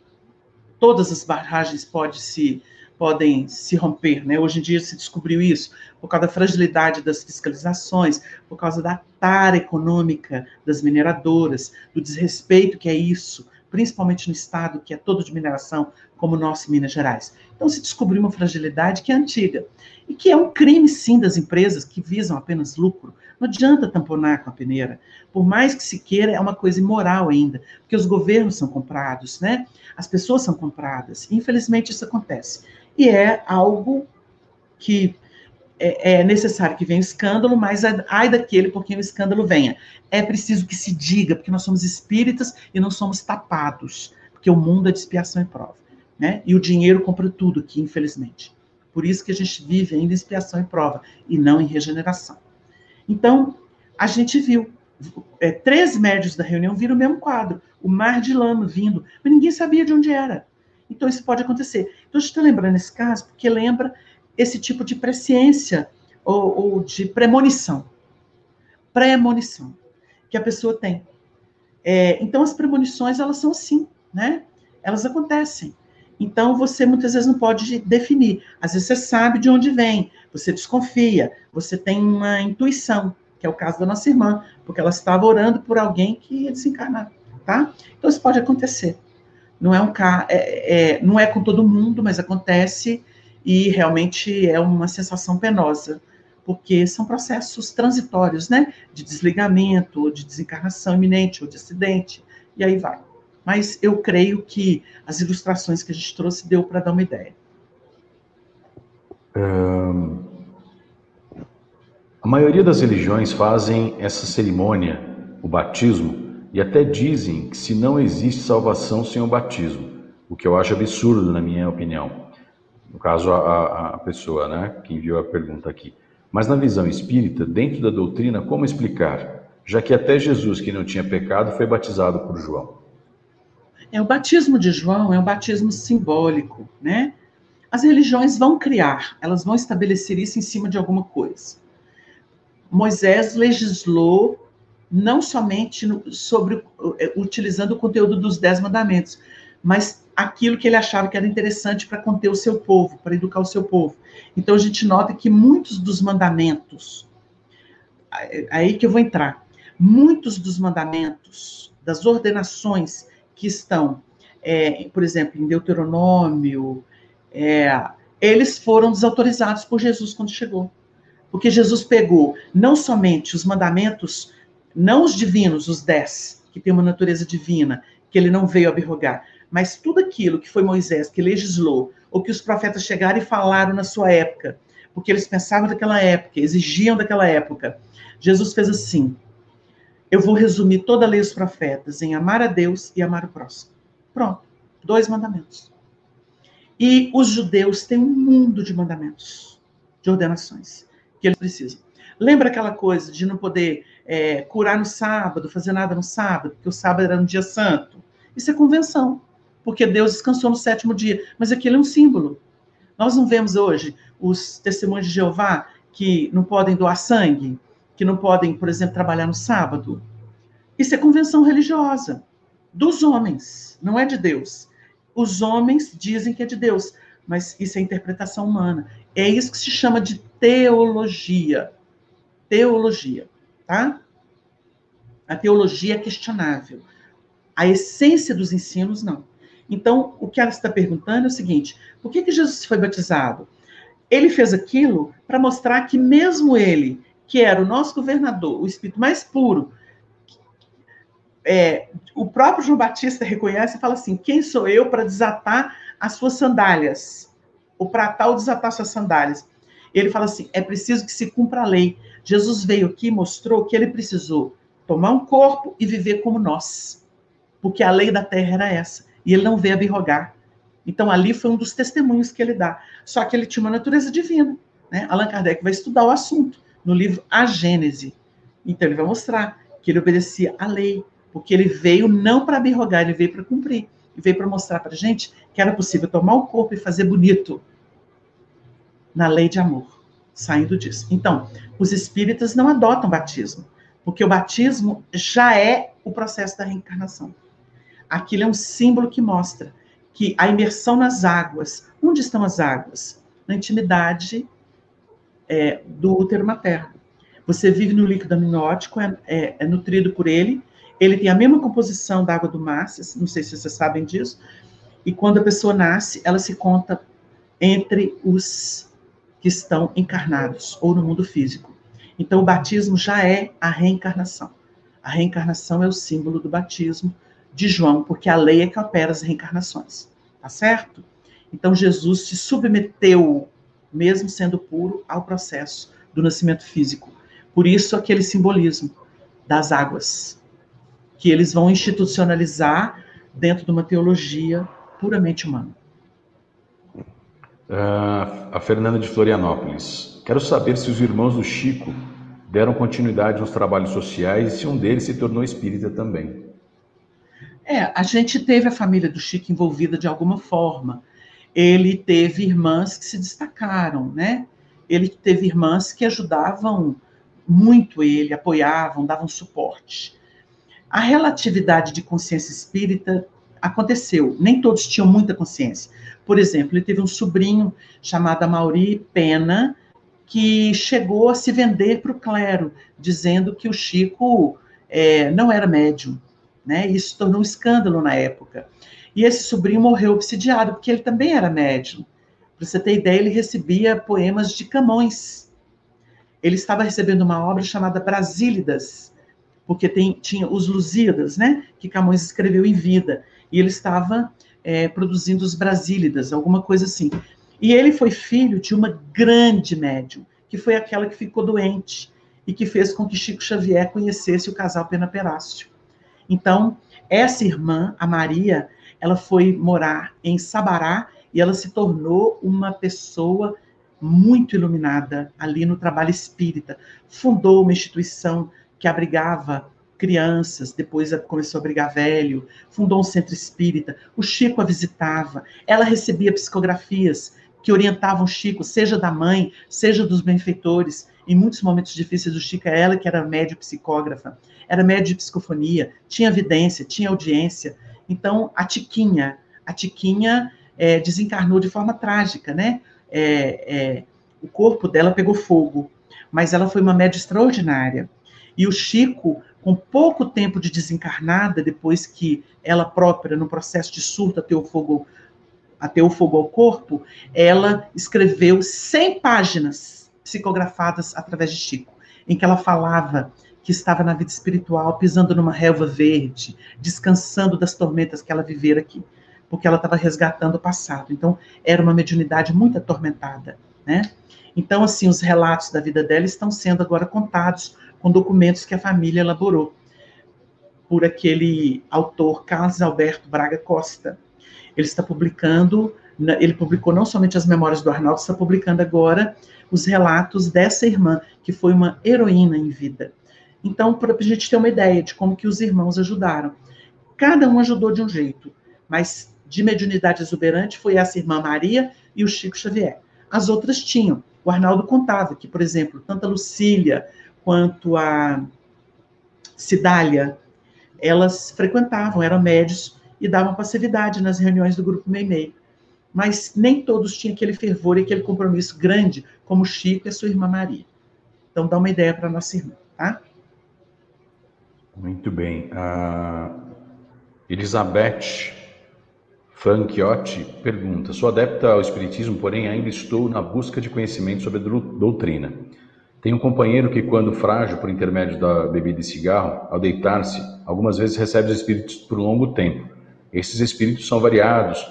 todas as barragens podem se podem se romper. Né? Hoje em dia se descobriu isso por causa da fragilidade das fiscalizações, por causa da tara econômica das mineradoras, do desrespeito que é isso, principalmente no estado que é todo de mineração, como o nosso Minas Gerais. Então se descobriu uma fragilidade que é antiga e que é um crime sim das empresas que visam apenas lucro. Não adianta tamponar com a peneira. Por mais que se queira, é uma coisa imoral ainda, porque os governos são comprados, né? As pessoas são compradas. Infelizmente isso acontece e é algo que é, é necessário que venha o escândalo, mas ai daquele por quem o escândalo venha. É preciso que se diga, porque nós somos espíritas e não somos tapados, porque o mundo é de expiação e prova. Né? E o dinheiro compra tudo aqui, infelizmente. Por isso que a gente vive ainda em expiação e prova, e não em regeneração. Então, a gente viu, é, três médios da reunião viram o mesmo quadro, o mar de lama vindo, mas ninguém sabia de onde era. Então isso pode acontecer. Então a gente está lembrando esse caso porque lembra esse tipo de presciência ou, ou de premonição. Premonição que a pessoa tem. É, então as premonições elas são assim, né? Elas acontecem. Então você muitas vezes não pode definir. Às vezes você sabe de onde vem, você desconfia, você tem uma intuição, que é o caso da nossa irmã, porque ela estava orando por alguém que ia desencarnar, tá? Então isso pode acontecer. Não é um é, é, não é com todo mundo, mas acontece e realmente é uma sensação penosa, porque são processos transitórios, né? De desligamento, ou de desencarnação iminente, ou de acidente, e aí vai. Mas eu creio que as ilustrações que a gente trouxe deu para dar uma ideia. Um, a maioria das religiões fazem essa cerimônia, o batismo, e até dizem que se não existe salvação sem o batismo, o que eu acho absurdo, na minha opinião. No caso, a, a pessoa né, que enviou a pergunta aqui. Mas na visão espírita, dentro da doutrina, como explicar? Já que até Jesus, que não tinha pecado, foi batizado por João. É, o batismo de João é um batismo simbólico, né? As religiões vão criar, elas vão estabelecer isso em cima de alguma coisa. Moisés legislou não somente no, sobre é, utilizando o conteúdo dos dez mandamentos, mas aquilo que ele achava que era interessante para conter o seu povo, para educar o seu povo. Então a gente nota que muitos dos mandamentos, aí que eu vou entrar, muitos dos mandamentos, das ordenações que estão, é, por exemplo, em Deuteronômio, é, eles foram desautorizados por Jesus quando chegou. Porque Jesus pegou não somente os mandamentos, não os divinos, os dez, que tem uma natureza divina, que ele não veio abrogar, mas tudo aquilo que foi Moisés que legislou, ou que os profetas chegaram e falaram na sua época, porque eles pensavam daquela época, exigiam daquela época. Jesus fez assim: eu vou resumir toda a lei dos profetas em amar a Deus e amar o próximo. Pronto, dois mandamentos. E os judeus têm um mundo de mandamentos, de ordenações, que eles precisam. Lembra aquela coisa de não poder é, curar no sábado, fazer nada no sábado, porque o sábado era um dia santo? Isso é convenção, porque Deus descansou no sétimo dia. Mas aquilo é um símbolo. Nós não vemos hoje os testemunhos de Jeová que não podem doar sangue, que não podem, por exemplo, trabalhar no sábado. Isso é convenção religiosa dos homens, não é de Deus. Os homens dizem que é de Deus, mas isso é interpretação humana. É isso que se chama de teologia. Teologia, tá? A teologia é questionável. A essência dos ensinos, não. Então, o que ela está perguntando é o seguinte: por que, que Jesus foi batizado? Ele fez aquilo para mostrar que, mesmo ele, que era o nosso governador, o espírito mais puro, é, o próprio João Batista reconhece e fala assim: quem sou eu para desatar as suas sandálias? Ou para tal desatar suas sandálias? Ele fala assim: é preciso que se cumpra a lei. Jesus veio aqui e mostrou que ele precisou tomar um corpo e viver como nós, porque a lei da terra era essa, e ele não veio abirrogar. Então ali foi um dos testemunhos que ele dá. Só que ele tinha uma natureza divina. Né? Allan Kardec vai estudar o assunto no livro A Gênese. Então ele vai mostrar que ele obedecia à lei, porque ele veio não para abirrogar, ele veio para cumprir. E veio para mostrar para a gente que era possível tomar o corpo e fazer bonito na lei de amor, saindo disso. Então, os espíritas não adotam batismo, porque o batismo já é o processo da reencarnação. Aquilo é um símbolo que mostra que a imersão nas águas, onde estão as águas? Na intimidade é, do útero materno. Você vive no líquido amniótico, é, é, é nutrido por ele, ele tem a mesma composição da água do mar, não sei se vocês sabem disso, e quando a pessoa nasce, ela se conta entre os que estão encarnados ou no mundo físico. Então, o batismo já é a reencarnação. A reencarnação é o símbolo do batismo de João, porque a lei é que opera as reencarnações. Tá certo? Então, Jesus se submeteu, mesmo sendo puro, ao processo do nascimento físico. Por isso, aquele simbolismo das águas que eles vão institucionalizar dentro de uma teologia puramente humana. Uh, a Fernanda de Florianópolis. Quero saber se os irmãos do Chico deram continuidade nos trabalhos sociais e se um deles se tornou espírita também. É, a gente teve a família do Chico envolvida de alguma forma. Ele teve irmãs que se destacaram, né? Ele teve irmãs que ajudavam muito ele, apoiavam, davam suporte. A relatividade de consciência espírita aconteceu, nem todos tinham muita consciência. Por exemplo, ele teve um sobrinho chamado Mauri Pena, que chegou a se vender para o clero, dizendo que o Chico é, não era médium. Né? Isso tornou um escândalo na época. E esse sobrinho morreu obsidiado, porque ele também era médium. Para você ter ideia, ele recebia poemas de Camões. Ele estava recebendo uma obra chamada Brasílidas, porque tem, tinha os Lusíadas, né? Que Camões escreveu em vida. E ele estava é, produzindo os Brasílidas, alguma coisa assim. E ele foi filho de uma grande médium, que foi aquela que ficou doente e que fez com que Chico Xavier conhecesse o casal Pena Perácio. Então, essa irmã, a Maria, ela foi morar em Sabará e ela se tornou uma pessoa muito iluminada ali no trabalho espírita. Fundou uma instituição que abrigava crianças, depois começou a abrigar velho, fundou um centro espírita. O Chico a visitava, ela recebia psicografias que orientavam o Chico, seja da mãe, seja dos benfeitores. Em muitos momentos difíceis do Chico, ela que era médio psicógrafa, era médio de psicofonia, tinha evidência, tinha audiência. Então, a Tiquinha, a Tiquinha é, desencarnou de forma trágica, né? É, é, o corpo dela pegou fogo, mas ela foi uma média extraordinária. E o Chico, com pouco tempo de desencarnada, depois que ela própria, no processo de surto, até o fogo até o fogo ao corpo, ela escreveu 100 páginas psicografadas através de Chico, em que ela falava que estava na vida espiritual, pisando numa relva verde, descansando das tormentas que ela vivera aqui, porque ela estava resgatando o passado. Então, era uma mediunidade muito atormentada, né? Então, assim, os relatos da vida dela estão sendo agora contados com documentos que a família elaborou por aquele autor Carlos Alberto Braga Costa, ele está publicando, ele publicou não somente as memórias do Arnaldo, está publicando agora os relatos dessa irmã, que foi uma heroína em vida. Então, para a gente ter uma ideia de como que os irmãos ajudaram. Cada um ajudou de um jeito, mas de mediunidade exuberante foi essa irmã Maria e o Chico Xavier. As outras tinham. O Arnaldo contava que, por exemplo, tanto a Lucília quanto a Cidália, elas frequentavam, eram médios e davam passividade nas reuniões do grupo Meimei. Mas nem todos tinham aquele fervor e aquele compromisso grande, como Chico e sua irmã Maria. Então, dá uma ideia para a nossa irmã, tá? Muito bem. A Elizabeth Franchiotti pergunta: Sou adepta ao Espiritismo, porém ainda estou na busca de conhecimento sobre a doutrina. Tenho um companheiro que, quando frágil por intermédio da bebida e cigarro, ao deitar-se, algumas vezes recebe os espíritos por longo tempo. Esses espíritos são variados.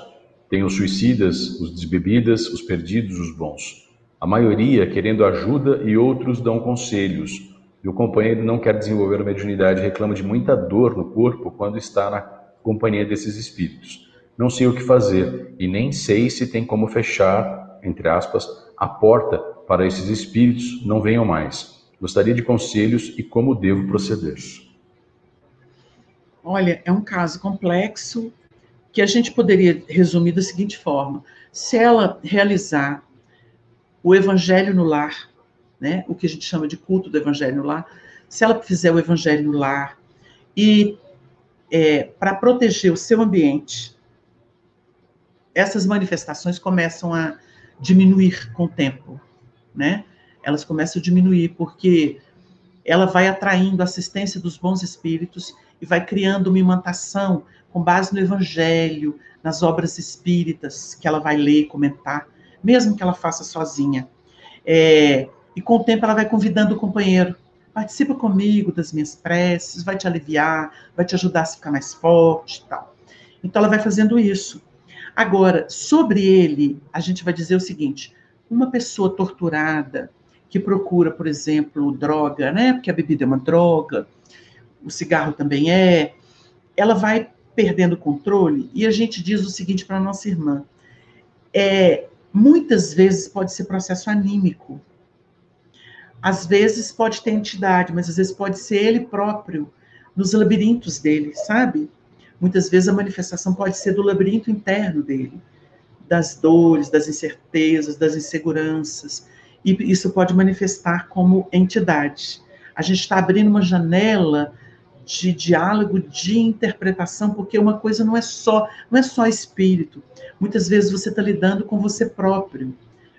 Tem os suicidas, os desbebidas, os perdidos, os bons. A maioria querendo ajuda e outros dão conselhos. E o companheiro não quer desenvolver a mediunidade reclama de muita dor no corpo quando está na companhia desses espíritos. Não sei o que fazer e nem sei se tem como fechar, entre aspas, a porta para esses espíritos não venham mais. Gostaria de conselhos e como devo proceder. Olha, é um caso complexo que a gente poderia resumir da seguinte forma: se ela realizar o evangelho no lar, né, o que a gente chama de culto do evangelho no lar, se ela fizer o evangelho no lar e é, para proteger o seu ambiente, essas manifestações começam a diminuir com o tempo, né? Elas começam a diminuir porque ela vai atraindo a assistência dos bons espíritos e vai criando uma imantação com base no Evangelho, nas obras espíritas que ela vai ler, comentar, mesmo que ela faça sozinha. É, e com o tempo ela vai convidando o companheiro. Participa comigo das minhas preces, vai te aliviar, vai te ajudar a ficar mais forte e tal. Então ela vai fazendo isso. Agora, sobre ele, a gente vai dizer o seguinte: uma pessoa torturada que procura, por exemplo, droga, né? Porque a bebida é uma droga, o cigarro também é, ela vai perdendo o controle e a gente diz o seguinte para nossa irmã: é, muitas vezes pode ser processo anímico. Às vezes pode ter entidade, mas às vezes pode ser ele próprio nos labirintos dele, sabe? Muitas vezes a manifestação pode ser do labirinto interno dele, das dores, das incertezas, das inseguranças, e isso pode manifestar como entidade. A gente está abrindo uma janela de diálogo, de interpretação, porque uma coisa não é só, não é só espírito. Muitas vezes você está lidando com você próprio,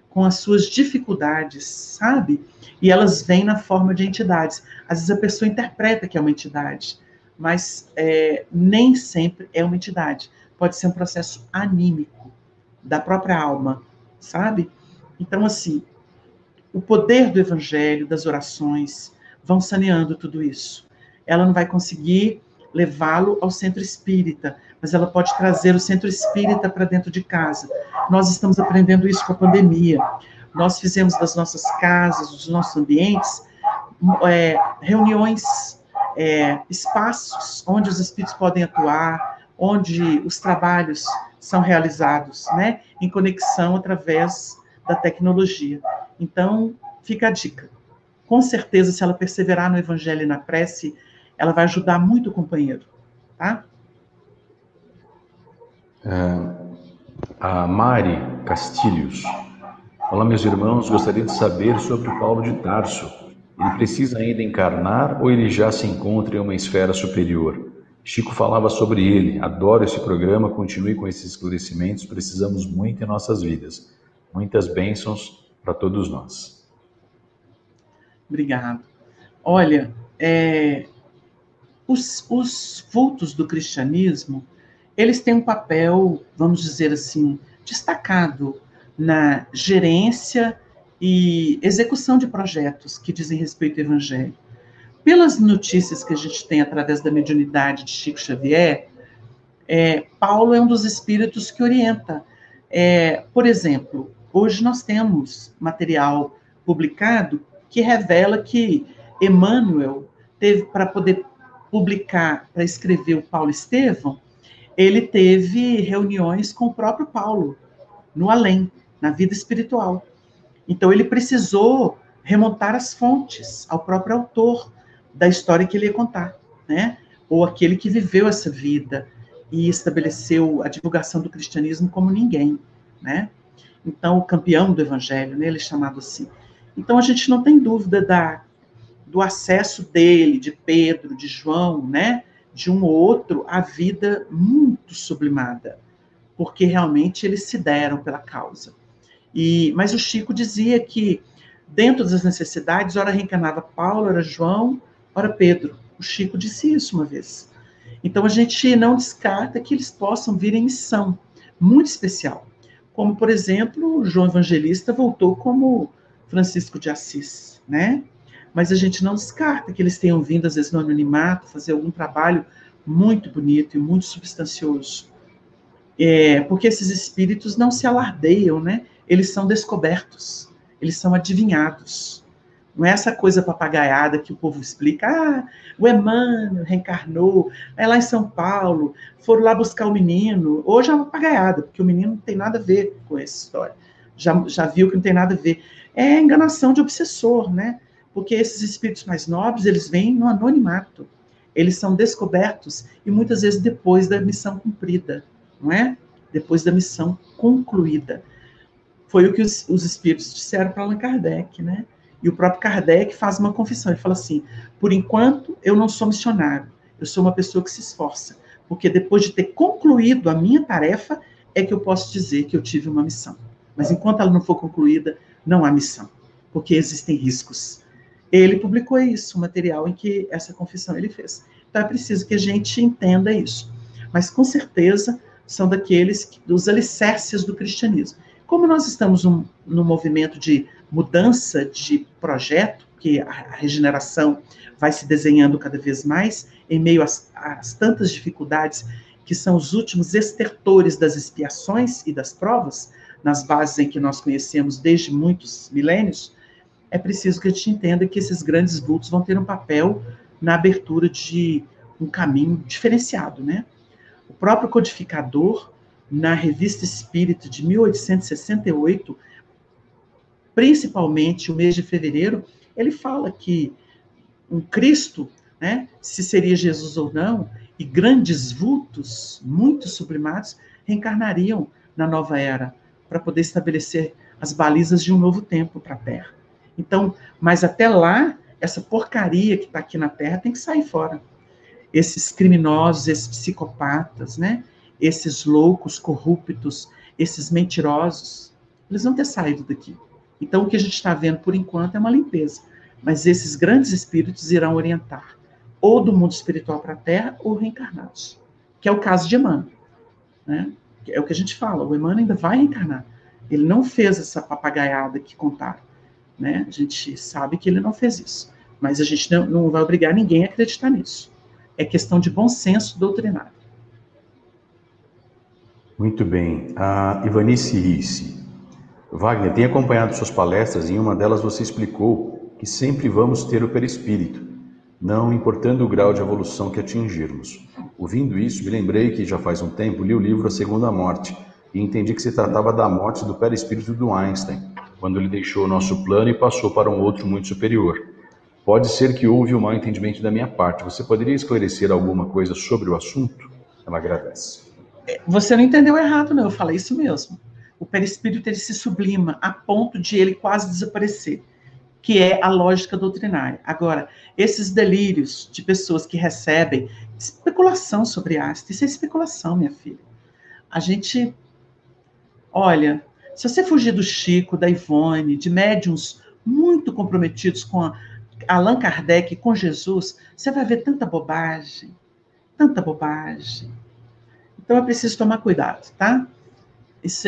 com as suas dificuldades, sabe? E elas vêm na forma de entidades. Às vezes a pessoa interpreta que é uma entidade, mas é, nem sempre é uma entidade. Pode ser um processo anímico da própria alma, sabe? Então, assim, o poder do evangelho, das orações, vão saneando tudo isso. Ela não vai conseguir levá-lo ao centro espírita, mas ela pode trazer o centro espírita para dentro de casa. Nós estamos aprendendo isso com a pandemia. Nós fizemos das nossas casas, dos nossos ambientes, é, reuniões, é, espaços onde os espíritos podem atuar, onde os trabalhos são realizados, né, em conexão através da tecnologia. Então, fica a dica com certeza, se ela perseverar no evangelho e na prece, ela vai ajudar muito o companheiro, tá? É, a Mari Castilhos. Olá, meus irmãos, gostaria de saber sobre o Paulo de Tarso. Ele precisa ainda encarnar ou ele já se encontra em uma esfera superior? Chico falava sobre ele. Adoro esse programa, continue com esses esclarecimentos, precisamos muito em nossas vidas. Muitas bênçãos para todos nós. Obrigado. Olha, é, os, os vultos do cristianismo, eles têm um papel, vamos dizer assim, destacado na gerência e execução de projetos que dizem respeito ao evangelho. Pelas notícias que a gente tem através da mediunidade de Chico Xavier, é, Paulo é um dos espíritos que orienta. É, por exemplo, hoje nós temos material publicado que revela que Emmanuel teve para poder publicar, para escrever o Paulo Estevão, ele teve reuniões com o próprio Paulo, no além, na vida espiritual. Então ele precisou remontar as fontes ao próprio autor da história que ele ia contar, né? Ou aquele que viveu essa vida e estabeleceu a divulgação do cristianismo como ninguém, né? Então, o campeão do evangelho, né, ele é chamado assim. Então a gente não tem dúvida da, do acesso dele, de Pedro, de João, né, de um ou outro, à vida muito sublimada, porque realmente eles se deram pela causa. E, mas o Chico dizia que dentro das necessidades, ora reencarnava Paulo, ora João, ora Pedro. O Chico disse isso uma vez. Então a gente não descarta que eles possam vir em missão muito especial. Como, por exemplo, João Evangelista voltou como Francisco de Assis, né? Mas a gente não descarta que eles tenham vindo, às vezes, no anonimato, fazer algum trabalho muito bonito e muito substancioso. É, porque esses espíritos não se alardeiam, né? Eles são descobertos, eles são adivinhados. Não é essa coisa papagaiada que o povo explica. Ah, o Emmanuel reencarnou, é lá em São Paulo, foram lá buscar o menino. Hoje é uma papagaiada, porque o menino não tem nada a ver com essa história. Já, já viu que não tem nada a ver é enganação de obsessor, né? Porque esses espíritos mais nobres, eles vêm no anonimato. Eles são descobertos e muitas vezes depois da missão cumprida, não é? Depois da missão concluída. Foi o que os, os espíritos disseram para Allan Kardec, né? E o próprio Kardec faz uma confissão. Ele fala assim: por enquanto eu não sou missionário, eu sou uma pessoa que se esforça, porque depois de ter concluído a minha tarefa é que eu posso dizer que eu tive uma missão. Mas enquanto ela não for concluída, não há missão, porque existem riscos. Ele publicou isso, o material em que essa confissão ele fez. Então é preciso que a gente entenda isso. Mas com certeza são daqueles que, dos alicerces do cristianismo. Como nós estamos num, num movimento de mudança de projeto, que a, a regeneração vai se desenhando cada vez mais, em meio às, às tantas dificuldades que são os últimos estertores das expiações e das provas, nas bases em que nós conhecemos desde muitos milênios, é preciso que a gente entenda que esses grandes vultos vão ter um papel na abertura de um caminho diferenciado, né? O próprio codificador, na Revista Espírita de 1868, principalmente o mês de fevereiro, ele fala que um Cristo, né, se seria Jesus ou não, e grandes vultos, muito sublimados, reencarnariam na nova era para poder estabelecer as balizas de um novo tempo para a Terra. Então, mas até lá, essa porcaria que está aqui na Terra tem que sair fora. Esses criminosos, esses psicopatas, né? Esses loucos, corruptos, esses mentirosos, eles vão ter saído daqui. Então, o que a gente está vendo por enquanto é uma limpeza. Mas esses grandes espíritos irão orientar ou do mundo espiritual para a Terra ou reencarnados, que é o caso de Emmanuel. Né? É o que a gente fala, o Emmanuel ainda vai reencarnar. Ele não fez essa papagaiada que contaram. Né? A gente sabe que ele não fez isso. Mas a gente não, não vai obrigar ninguém a acreditar nisso. É questão de bom senso doutrinário. Muito bem. A Ivanice Risse. Wagner, tem acompanhado suas palestras e em uma delas você explicou que sempre vamos ter o perispírito não importando o grau de evolução que atingirmos. Ouvindo isso, me lembrei que já faz um tempo li o livro A Segunda Morte e entendi que se tratava da morte do perispírito do Einstein, quando ele deixou o nosso plano e passou para um outro muito superior. Pode ser que houve um mal entendimento da minha parte. Você poderia esclarecer alguma coisa sobre o assunto? Ela agradece. Você não entendeu errado, não. Eu falei isso mesmo. O perispírito ele se sublima a ponto de ele quase desaparecer que é a lógica doutrinária. Agora, esses delírios de pessoas que recebem especulação sobre ácido, isso é especulação, minha filha. A gente, olha, se você fugir do Chico, da Ivone, de médiums muito comprometidos com Allan Kardec, com Jesus, você vai ver tanta bobagem, tanta bobagem. Então é preciso tomar cuidado, tá?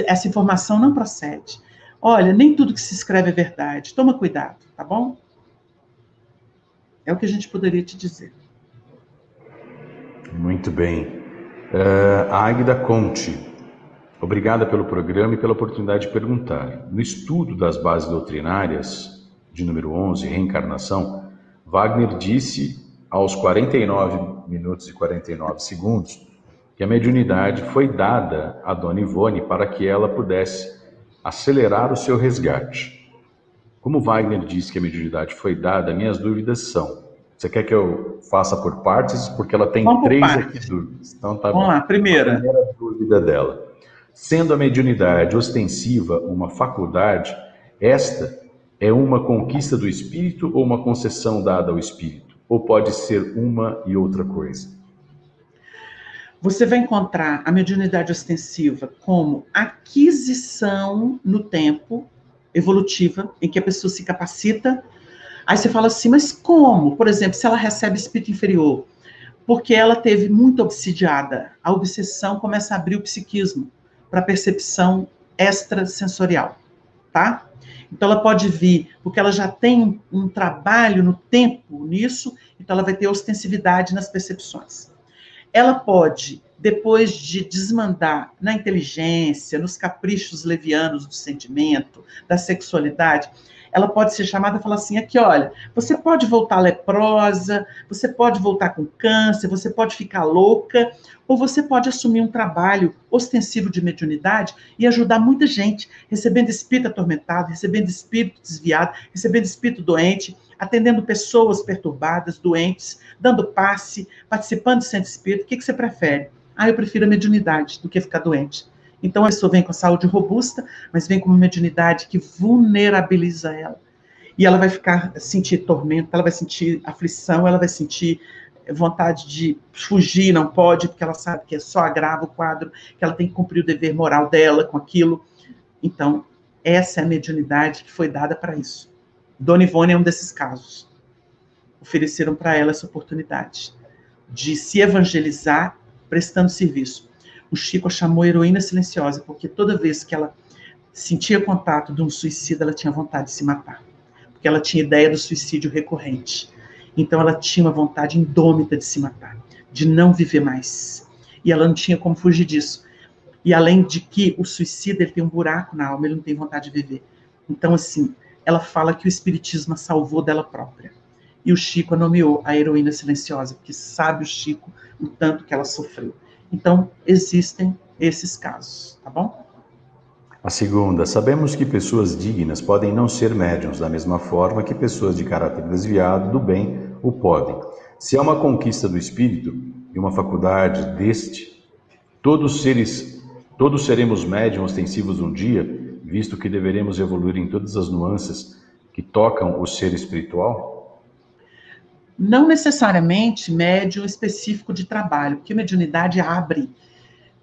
essa informação não procede. Olha, nem tudo que se escreve é verdade. Toma cuidado, tá bom? É o que a gente poderia te dizer. Muito bem. Uh, Águida Conte, obrigada pelo programa e pela oportunidade de perguntar. No estudo das bases doutrinárias, de número 11, Reencarnação, Wagner disse aos 49 minutos e 49 segundos que a mediunidade foi dada a Dona Ivone para que ela pudesse acelerar o seu resgate. Como Wagner disse que a mediunidade foi dada, minhas dúvidas são: você quer que eu faça por partes? Porque ela tem Vamos três aqui dúvidas. Então, tá Vamos bom. lá, primeira. A primeira dúvida dela. Sendo a mediunidade ostensiva uma faculdade, esta é uma conquista do espírito ou uma concessão dada ao espírito? Ou pode ser uma e outra coisa? Você vai encontrar a mediunidade ostensiva como aquisição no tempo evolutiva, em que a pessoa se capacita. Aí você fala assim, mas como? Por exemplo, se ela recebe espírito inferior, porque ela teve muito obsidiada. A obsessão começa a abrir o psiquismo para percepção extrasensorial, tá? Então ela pode vir, porque ela já tem um trabalho no tempo nisso, então ela vai ter ostensividade nas percepções ela pode, depois de desmandar na inteligência, nos caprichos levianos do sentimento, da sexualidade, ela pode ser chamada e falar assim: aqui, olha, você pode voltar leprosa, você pode voltar com câncer, você pode ficar louca, ou você pode assumir um trabalho ostensivo de mediunidade e ajudar muita gente, recebendo espírito atormentado, recebendo espírito desviado, recebendo espírito doente, atendendo pessoas perturbadas, doentes, dando passe, participando de centro espírita, o que, que você prefere? Ah, eu prefiro a mediunidade do que ficar doente. Então a pessoa vem com a saúde robusta, mas vem com uma mediunidade que vulnerabiliza ela. E ela vai ficar sentir tormento, ela vai sentir aflição, ela vai sentir vontade de fugir, não pode, porque ela sabe que é só agrava o quadro, que ela tem que cumprir o dever moral dela com aquilo. Então, essa é a mediunidade que foi dada para isso. Dona Ivone é um desses casos. Ofereceram para ela essa oportunidade de se evangelizar prestando serviço. O Chico a chamou heroína silenciosa, porque toda vez que ela sentia contato de um suicida, ela tinha vontade de se matar. Porque ela tinha ideia do suicídio recorrente. Então ela tinha uma vontade indômita de se matar, de não viver mais. E ela não tinha como fugir disso. E além de que o suicida ele tem um buraco na alma, ele não tem vontade de viver. Então, assim, ela fala que o espiritismo a salvou dela própria. E o Chico a nomeou a heroína silenciosa, porque sabe o Chico o tanto que ela sofreu. Então, existem esses casos, tá bom? A segunda, sabemos que pessoas dignas podem não ser médiums, da mesma forma que pessoas de caráter desviado do bem o podem. Se é uma conquista do espírito, e uma faculdade deste, todos seres, todos seremos médiums ostensivos um dia, visto que deveremos evoluir em todas as nuances que tocam o ser espiritual? Não necessariamente médium específico de trabalho, porque mediunidade abre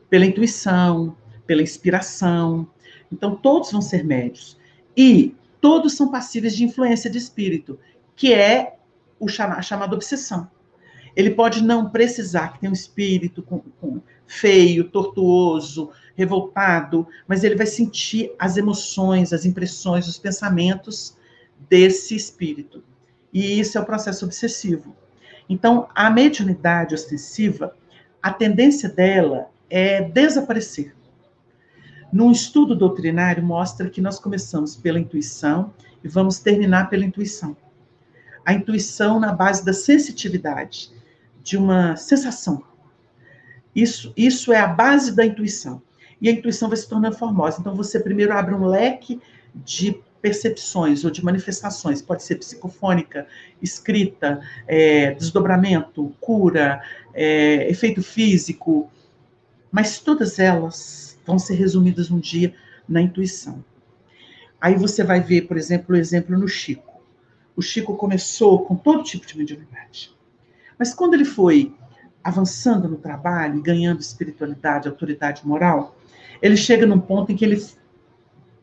pela intuição, pela inspiração. Então, todos vão ser médios. E todos são passíveis de influência de espírito, que é o chama, a chamada obsessão. Ele pode não precisar que tenha um espírito com, com, feio, tortuoso, revoltado, mas ele vai sentir as emoções, as impressões, os pensamentos desse espírito. E isso é o processo obsessivo. Então, a mediunidade ostensiva, a tendência dela é desaparecer. Num estudo doutrinário, mostra que nós começamos pela intuição e vamos terminar pela intuição. A intuição na base da sensitividade de uma sensação. Isso, isso é a base da intuição. E a intuição vai se tornando formosa. Então, você primeiro abre um leque de percepções ou de manifestações, pode ser psicofônica, escrita, é, desdobramento, cura, é, efeito físico, mas todas elas vão ser resumidas um dia na intuição. Aí você vai ver, por exemplo, o exemplo no Chico. O Chico começou com todo tipo de mediunidade. Mas quando ele foi avançando no trabalho ganhando espiritualidade, autoridade moral, ele chega num ponto em que ele,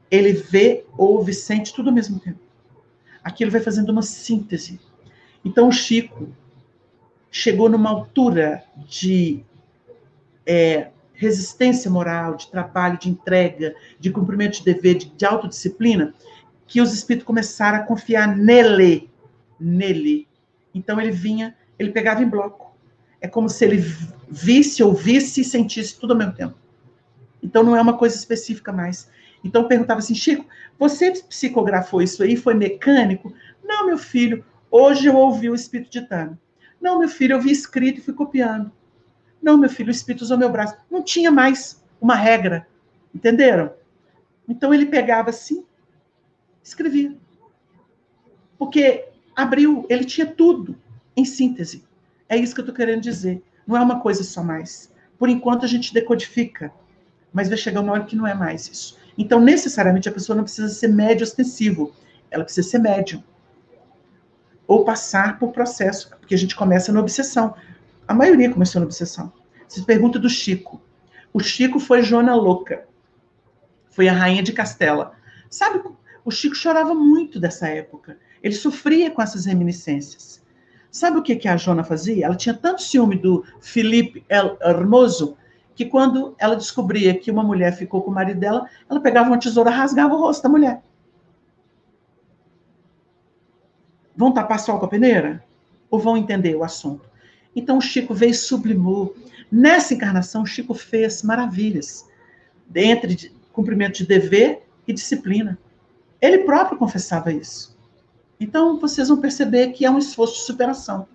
ele vê, ouve, sente tudo ao mesmo tempo. Aquilo vai fazendo uma síntese. Então o Chico chegou numa altura de é, resistência moral, de trabalho, de entrega, de cumprimento de dever, de, de autodisciplina, que os espíritos começaram a confiar nele, nele. Então ele vinha ele pegava em bloco. É como se ele visse, ouvisse e sentisse tudo ao mesmo tempo. Então não é uma coisa específica mais. Então perguntava assim, Chico, você psicografou isso aí? Foi mecânico? Não, meu filho, hoje eu ouvi o Espírito ditando. Não, meu filho, eu vi escrito e fui copiando. Não, meu filho, o Espírito usou meu braço. Não tinha mais uma regra. Entenderam? Então ele pegava assim, escrevia. Porque abriu, ele tinha tudo. Em síntese, é isso que eu estou querendo dizer. Não é uma coisa só mais. Por enquanto a gente decodifica, mas vai chegar uma hora que não é mais isso. Então, necessariamente, a pessoa não precisa ser médio ostensivo, ela precisa ser médio. Ou passar por processo, porque a gente começa na obsessão. A maioria começou na obsessão. Se pergunta do Chico. O Chico foi Jona Louca. Foi a rainha de Castela. Sabe, o Chico chorava muito dessa época. Ele sofria com essas reminiscências. Sabe o que, que a Jona fazia? Ela tinha tanto ciúme do Felipe El Hermoso que quando ela descobria que uma mulher ficou com o marido dela, ela pegava uma tesoura, rasgava o rosto da mulher. Vão tapar sol com a peneira? Ou vão entender o assunto? Então o Chico veio e sublimou. Nessa encarnação, o Chico fez maravilhas, entre cumprimento de dever e disciplina. Ele próprio confessava isso. Então, vocês vão perceber que é um esforço de superação.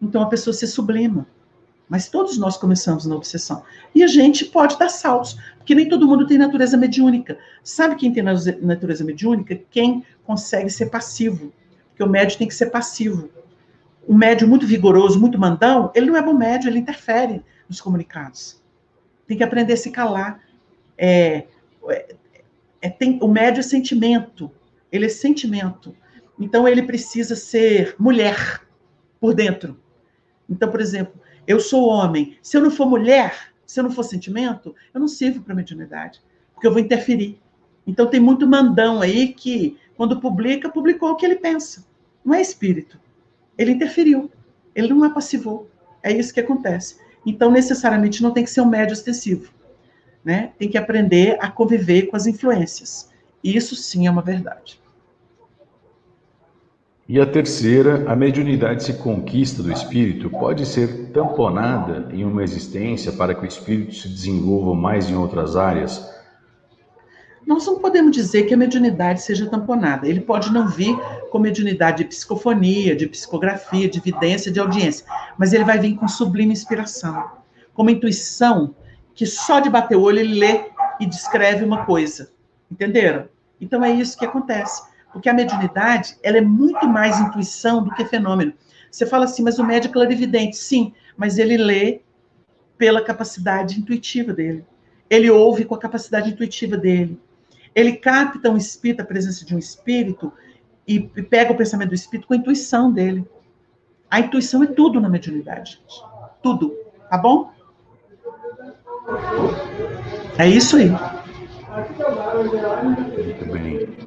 Então, a pessoa se sublima. Mas todos nós começamos na obsessão. E a gente pode dar saltos, porque nem todo mundo tem natureza mediúnica. Sabe quem tem natureza mediúnica? Quem consegue ser passivo. Porque o médio tem que ser passivo. Um médio muito vigoroso, muito mandão, ele não é bom médio, ele interfere nos comunicados. Tem que aprender a se calar. É, é, é tem, o médio é sentimento. Ele é sentimento. Então ele precisa ser mulher por dentro. Então, por exemplo, eu sou homem. Se eu não for mulher, se eu não for sentimento, eu não sirvo para mediunidade, porque eu vou interferir. Então tem muito mandão aí que, quando publica, publicou o que ele pensa. Não é espírito. Ele interferiu. Ele não é passivou. É isso que acontece. Então, necessariamente, não tem que ser um médio extensivo. Né? Tem que aprender a conviver com as influências. Isso sim é uma verdade. E a terceira, a mediunidade se conquista do espírito pode ser tamponada em uma existência para que o espírito se desenvolva mais em outras áreas? Nós não podemos dizer que a mediunidade seja tamponada. Ele pode não vir com mediunidade de psicofonia, de psicografia, de evidência, de audiência, mas ele vai vir com sublime inspiração, com uma intuição que só de bater o olho ele lê e descreve uma coisa. Entenderam? Então é isso que acontece. Porque a mediunidade, ela é muito mais intuição do que fenômeno. Você fala assim, mas o médico é clarividente. Sim, mas ele lê pela capacidade intuitiva dele. Ele ouve com a capacidade intuitiva dele. Ele capta um espírito, a presença de um espírito, e pega o pensamento do espírito com a intuição dele. A intuição é tudo na mediunidade, gente. Tudo. Tá bom? É isso aí. Muito bem.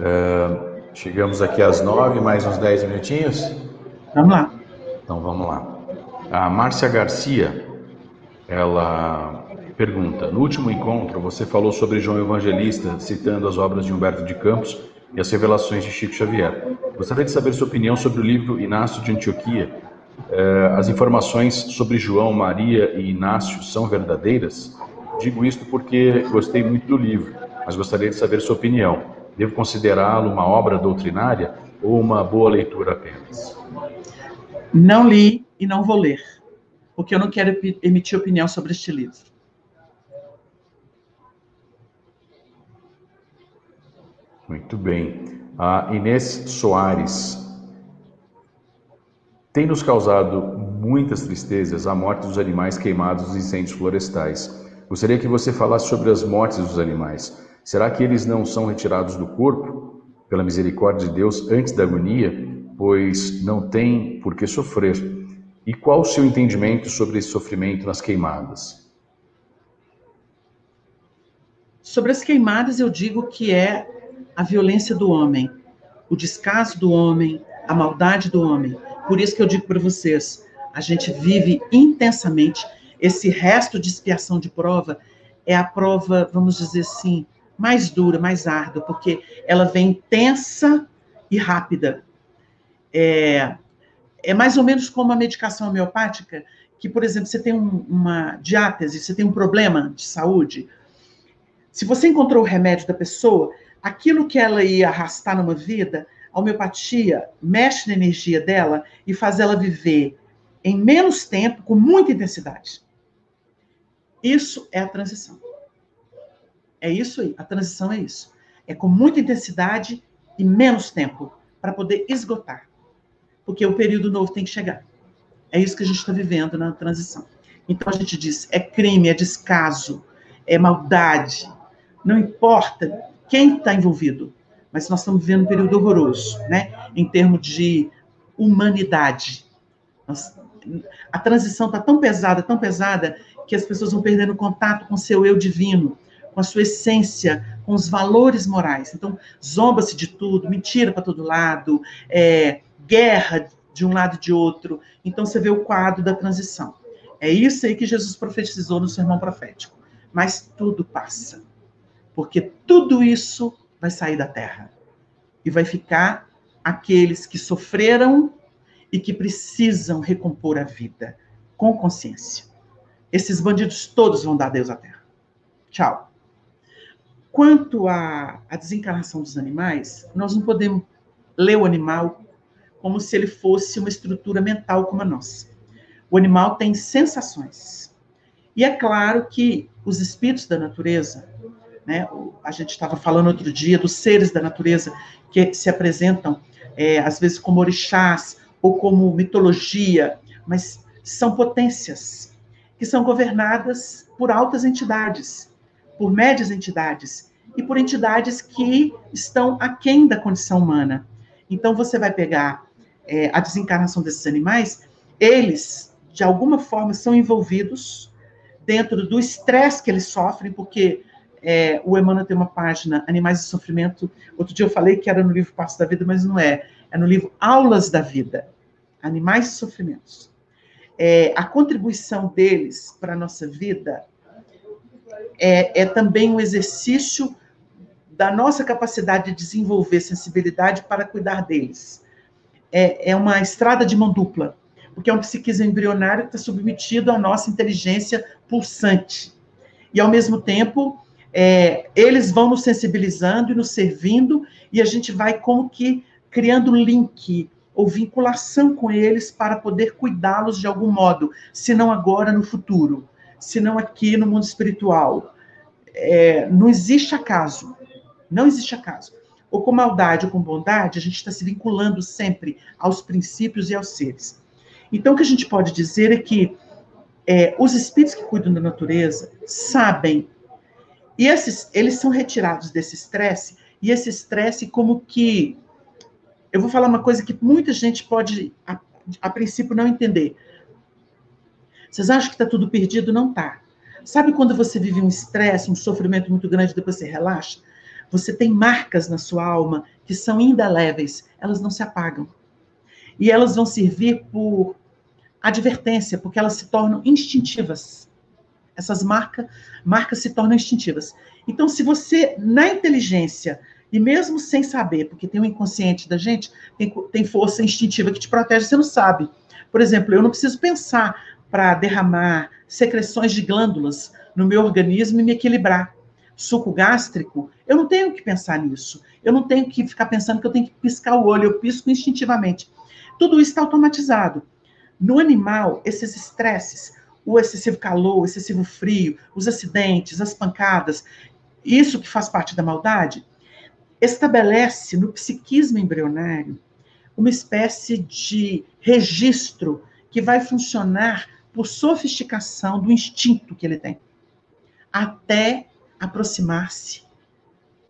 Uh, chegamos aqui às nove, mais uns dez minutinhos. Vamos lá. Então vamos lá. A Márcia Garcia, ela pergunta: No último encontro, você falou sobre João Evangelista, citando as obras de Humberto de Campos e as revelações de Chico Xavier. Gostaria de saber sua opinião sobre o livro Inácio de Antioquia. Eh, as informações sobre João, Maria e Inácio são verdadeiras? Digo isto porque gostei muito do livro, mas gostaria de saber sua opinião. Devo considerá-lo uma obra doutrinária ou uma boa leitura apenas? Não li e não vou ler, porque eu não quero emitir opinião sobre este livro. Muito bem. A Inês Soares. Tem nos causado muitas tristezas a morte dos animais queimados nos incêndios florestais. Gostaria que você falasse sobre as mortes dos animais. Será que eles não são retirados do corpo, pela misericórdia de Deus, antes da agonia, pois não têm por que sofrer? E qual o seu entendimento sobre esse sofrimento nas queimadas? Sobre as queimadas, eu digo que é a violência do homem, o descaso do homem, a maldade do homem. Por isso que eu digo para vocês, a gente vive intensamente esse resto de expiação de prova é a prova, vamos dizer assim, mais dura, mais árdua, porque ela vem intensa e rápida. É, é mais ou menos como a medicação homeopática, que, por exemplo, você tem um, uma diátese, você tem um problema de saúde. Se você encontrou o remédio da pessoa, aquilo que ela ia arrastar numa vida, a homeopatia mexe na energia dela e faz ela viver em menos tempo, com muita intensidade. Isso é a transição. É isso aí, a transição é isso. É com muita intensidade e menos tempo para poder esgotar. Porque o período novo tem que chegar. É isso que a gente está vivendo na transição. Então a gente diz: é crime, é descaso, é maldade. Não importa quem está envolvido. Mas nós estamos vivendo um período horroroso, né? Em termos de humanidade. Nós, a transição está tão pesada, tão pesada, que as pessoas vão perdendo contato com seu eu divino, com a sua essência, com os valores morais. Então, zomba-se de tudo, mentira para todo lado, é, guerra de um lado e de outro. Então, você vê o quadro da transição. É isso aí que Jesus profetizou no sermão profético. Mas tudo passa porque tudo isso vai sair da terra e vai ficar aqueles que sofreram e que precisam recompor a vida com consciência. Esses bandidos todos vão dar Deus à terra. Tchau. Quanto à, à desencarnação dos animais, nós não podemos ler o animal como se ele fosse uma estrutura mental como a nossa. O animal tem sensações. E é claro que os espíritos da natureza, né? A gente estava falando outro dia dos seres da natureza que se apresentam, é, às vezes, como orixás ou como mitologia, mas são potências que são governadas por altas entidades, por médias entidades e por entidades que estão aquém da condição humana. Então, você vai pegar é, a desencarnação desses animais, eles, de alguma forma, são envolvidos dentro do estresse que eles sofrem, porque é, o Emmanuel tem uma página, Animais de Sofrimento. Outro dia eu falei que era no livro Passo da Vida, mas não é. É no livro Aulas da Vida. Animais de Sofrimentos. É, a contribuição deles para a nossa vida é, é também um exercício da nossa capacidade de desenvolver sensibilidade para cuidar deles. É, é uma estrada de mão dupla, porque é um psiquismo embrionário que está submetido à nossa inteligência pulsante. E, ao mesmo tempo, é, eles vão nos sensibilizando e nos servindo, e a gente vai como que criando link ou vinculação com eles para poder cuidá-los de algum modo, se não agora, no futuro, se não aqui no mundo espiritual. É, não existe acaso, não existe acaso. Ou com maldade ou com bondade, a gente está se vinculando sempre aos princípios e aos seres. Então, o que a gente pode dizer é que é, os espíritos que cuidam da natureza sabem, e esses, eles são retirados desse estresse, e esse estresse como que, eu vou falar uma coisa que muita gente pode, a, a princípio, não entender. Vocês acham que está tudo perdido? Não está. Sabe quando você vive um estresse, um sofrimento muito grande, depois você relaxa? Você tem marcas na sua alma que são indeléveis, elas não se apagam. E elas vão servir por advertência, porque elas se tornam instintivas. Essas marcas, marcas se tornam instintivas. Então, se você, na inteligência, e mesmo sem saber, porque tem o um inconsciente da gente, tem, tem força instintiva que te protege, você não sabe. Por exemplo, eu não preciso pensar para derramar secreções de glândulas no meu organismo e me equilibrar. Suco gástrico, eu não tenho que pensar nisso. Eu não tenho que ficar pensando que eu tenho que piscar o olho, eu pisco instintivamente. Tudo isso está automatizado. No animal, esses estresses, o excessivo calor, o excessivo frio, os acidentes, as pancadas, isso que faz parte da maldade, estabelece no psiquismo embrionário uma espécie de registro que vai funcionar por sofisticação do instinto que ele tem, até aproximar-se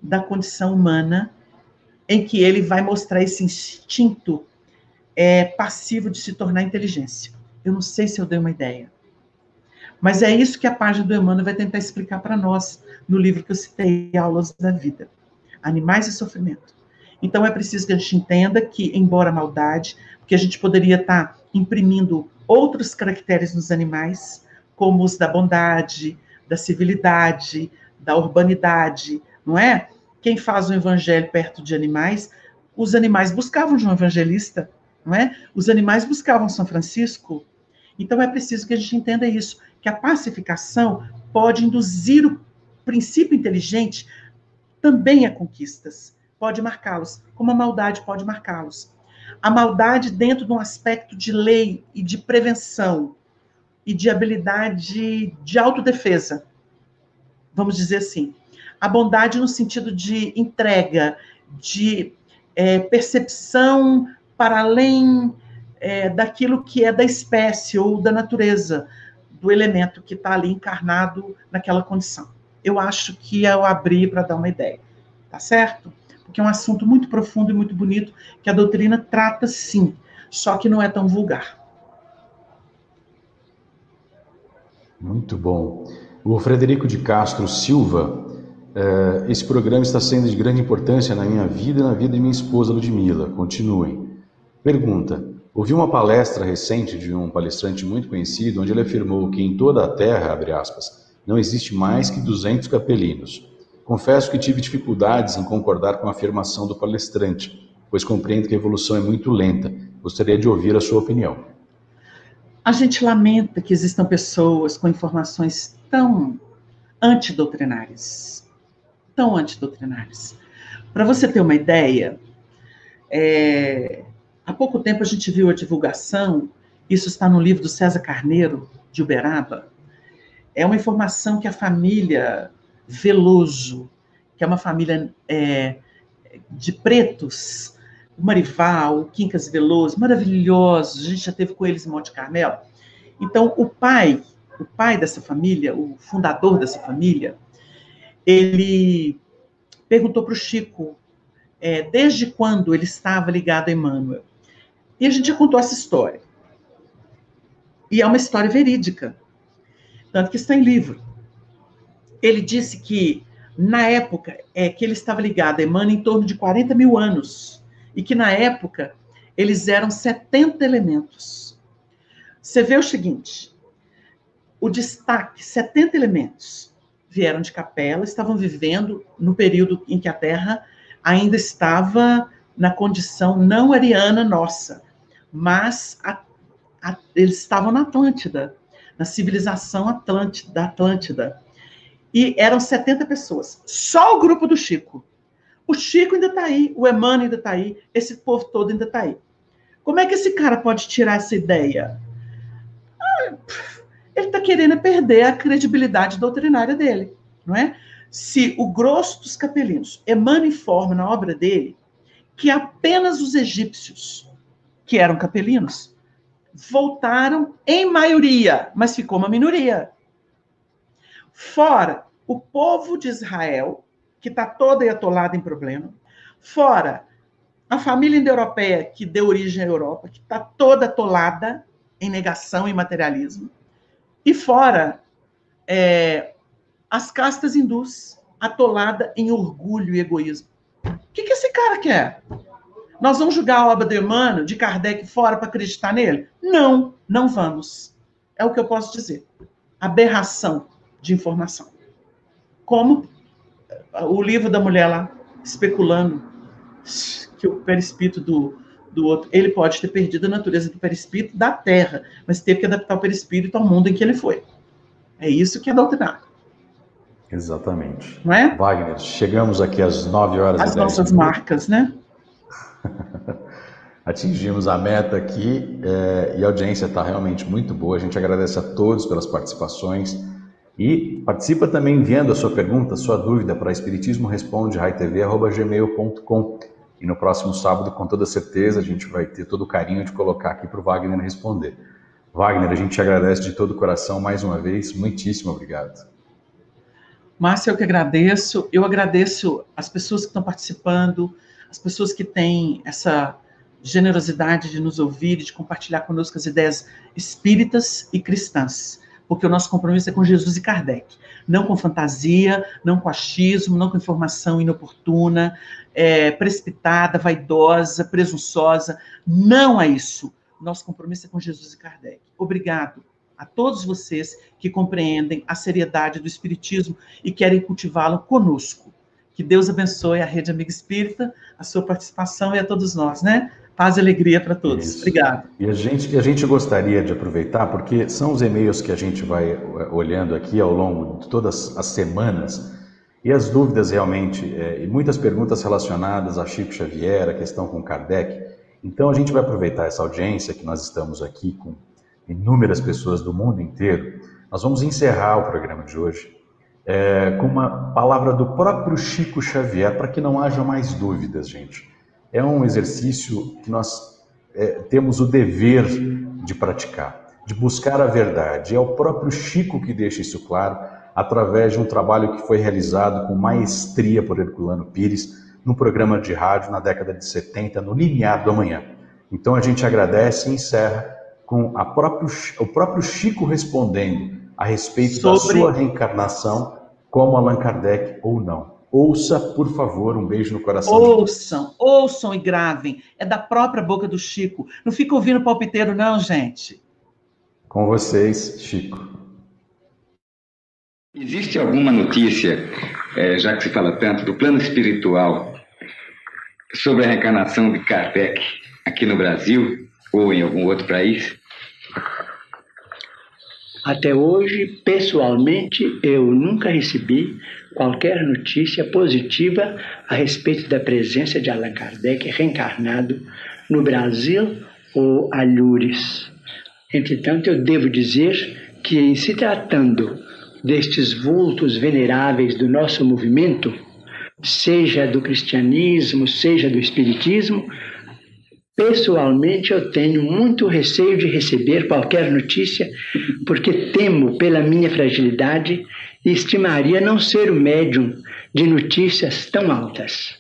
da condição humana em que ele vai mostrar esse instinto é, passivo de se tornar inteligência. Eu não sei se eu dei uma ideia. Mas é isso que a página do Emmanuel vai tentar explicar para nós no livro que eu citei, Aulas da Vida. Animais e Sofrimento. Então é preciso que a gente entenda que, embora a maldade, porque a gente poderia estar tá imprimindo outros caracteres nos animais, como os da bondade, da civilidade, da urbanidade, não é? Quem faz o evangelho perto de animais, os animais buscavam João Evangelista, não é? Os animais buscavam São Francisco. Então é preciso que a gente entenda isso, que a pacificação pode induzir o princípio inteligente também a conquistas, pode marcá-los, como a maldade pode marcá-los a maldade dentro de um aspecto de lei e de prevenção e de habilidade de autodefesa, vamos dizer assim. A bondade no sentido de entrega, de é, percepção para além é, daquilo que é da espécie ou da natureza, do elemento que está ali encarnado naquela condição. Eu acho que eu abri para dar uma ideia, tá certo? Porque é um assunto muito profundo e muito bonito que a doutrina trata sim, só que não é tão vulgar. Muito bom. O Frederico de Castro Silva, eh, esse programa está sendo de grande importância na minha vida e na vida de minha esposa Ludmila. Continuem. Pergunta: Ouvi uma palestra recente de um palestrante muito conhecido, onde ele afirmou que em toda a Terra, aspas, não existe mais que 200 capelinos. Confesso que tive dificuldades em concordar com a afirmação do palestrante, pois compreendo que a evolução é muito lenta. Gostaria de ouvir a sua opinião. A gente lamenta que existam pessoas com informações tão antidoutrinárias. Tão antidoutrinárias. Para você ter uma ideia, é, há pouco tempo a gente viu a divulgação, isso está no livro do César Carneiro, de Uberaba. É uma informação que a família Veloso, que é uma família é, de pretos, o Marival, o Quincas Veloso, maravilhosos, a gente já teve com eles em Monte Carmelo. Então, o pai, o pai dessa família, o fundador dessa família, ele perguntou para o Chico é, desde quando ele estava ligado a Emmanuel. E a gente já contou essa história. E é uma história verídica. Tanto que está em livro ele disse que, na época, é, que ele estava ligado a Emmanuel em torno de 40 mil anos, e que, na época, eles eram 70 elementos. Você vê o seguinte, o destaque, 70 elementos vieram de capela, estavam vivendo no período em que a Terra ainda estava na condição não ariana nossa, mas a, a, eles estavam na Atlântida, na civilização Atlântida, da Atlântida. E eram 70 pessoas. Só o grupo do Chico. O Chico ainda está aí, o Emmanuel ainda está aí, esse povo todo ainda está aí. Como é que esse cara pode tirar essa ideia? Ah, ele está querendo perder a credibilidade doutrinária dele, não é? Se o grosso dos capelinos, Emmanuel informa na obra dele que apenas os egípcios, que eram capelinos, voltaram em maioria, mas ficou uma minoria. Fora o povo de Israel, que está toda atolada em problema. Fora a família indo-europeia, que deu origem à Europa, que está toda atolada em negação e materialismo. E fora é, as castas hindus, atolada em orgulho e egoísmo. O que, que esse cara quer? Nós vamos julgar a obra de Emmanuel, de Kardec, fora para acreditar nele? Não, não vamos. É o que eu posso dizer. Aberração de informação. Como o livro da mulher lá, especulando que o perispírito do, do outro, ele pode ter perdido a natureza do perispírito da Terra, mas teve que adaptar o perispírito ao mundo em que ele foi. É isso que é doutrinar. Exatamente. Não é? Wagner, chegamos aqui às 9 horas As nossas marcas, né? *laughs* Atingimos a meta aqui é, e a audiência está realmente muito boa. A gente agradece a todos pelas participações e participa também enviando a sua pergunta, sua dúvida para espiritismoresponde.gmail.com e no próximo sábado, com toda certeza, a gente vai ter todo o carinho de colocar aqui para o Wagner responder. Wagner, a gente te agradece de todo o coração mais uma vez. Muitíssimo obrigado. Márcia, eu que agradeço. Eu agradeço as pessoas que estão participando, as pessoas que têm essa generosidade de nos ouvir e de compartilhar conosco as ideias espíritas e cristãs, porque o nosso compromisso é com Jesus e Kardec, não com fantasia, não com achismo, não com informação inoportuna, é, precipitada, vaidosa, presunçosa, não é isso. Nosso compromisso é com Jesus e Kardec. Obrigado a todos vocês que compreendem a seriedade do Espiritismo e querem cultivá-lo conosco. Que Deus abençoe a Rede Amiga Espírita, a sua participação e a todos nós, né? Paz e alegria para todos. Isso. Obrigado. E a gente, a gente gostaria de aproveitar, porque são os e-mails que a gente vai eh, olhando aqui ao longo de todas as semanas, e as dúvidas realmente, é, e muitas perguntas relacionadas a Chico Xavier, a questão com Kardec. Então a gente vai aproveitar essa audiência que nós estamos aqui com inúmeras pessoas do mundo inteiro. Nós vamos encerrar o programa de hoje é, com uma palavra do próprio Chico Xavier, para que não haja mais dúvidas, gente. É um exercício que nós é, temos o dever de praticar, de buscar a verdade. É o próprio Chico que deixa isso claro, através de um trabalho que foi realizado com maestria por Herculano Pires, num programa de rádio na década de 70, no Limiar do Amanhã. Então a gente agradece e encerra com próprio, o próprio Chico respondendo a respeito Sobre... da sua reencarnação como Allan Kardec ou não. Ouça, por favor, um beijo no coração. Ouçam, ouçam e gravem. É da própria boca do Chico. Não fica ouvindo palpiteiro, não, gente. Com vocês, Chico. Existe alguma notícia, é, já que se fala tanto do plano espiritual, sobre a reencarnação de Kardec aqui no Brasil ou em algum outro país? Até hoje, pessoalmente, eu nunca recebi qualquer notícia positiva a respeito da presença de Allan Kardec reencarnado no Brasil ou Alhures. Entretanto, eu devo dizer que, em se tratando destes vultos veneráveis do nosso movimento, seja do cristianismo, seja do espiritismo, Pessoalmente, eu tenho muito receio de receber qualquer notícia, porque temo pela minha fragilidade estimaria não ser o médium de notícias tão altas.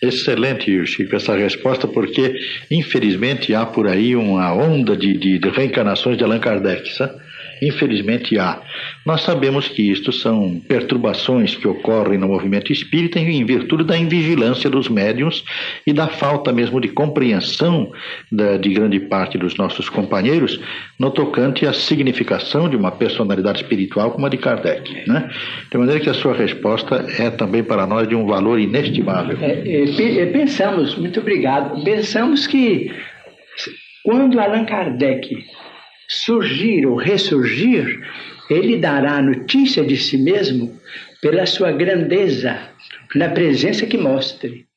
Excelente, Chico, essa resposta, porque infelizmente há por aí uma onda de, de, de reencarnações de Allan Kardec, sabe? Infelizmente há. Nós sabemos que isto são perturbações que ocorrem no movimento espírita em virtude da invigilância dos médiums e da falta mesmo de compreensão da, de grande parte dos nossos companheiros no tocante à significação de uma personalidade espiritual como a de Kardec. Né? De maneira que a sua resposta é também para nós de um valor inestimável. É, é, pensamos, muito obrigado, pensamos que quando Allan Kardec surgir ou ressurgir, ele dará notícia de si mesmo pela sua grandeza, na presença que mostre.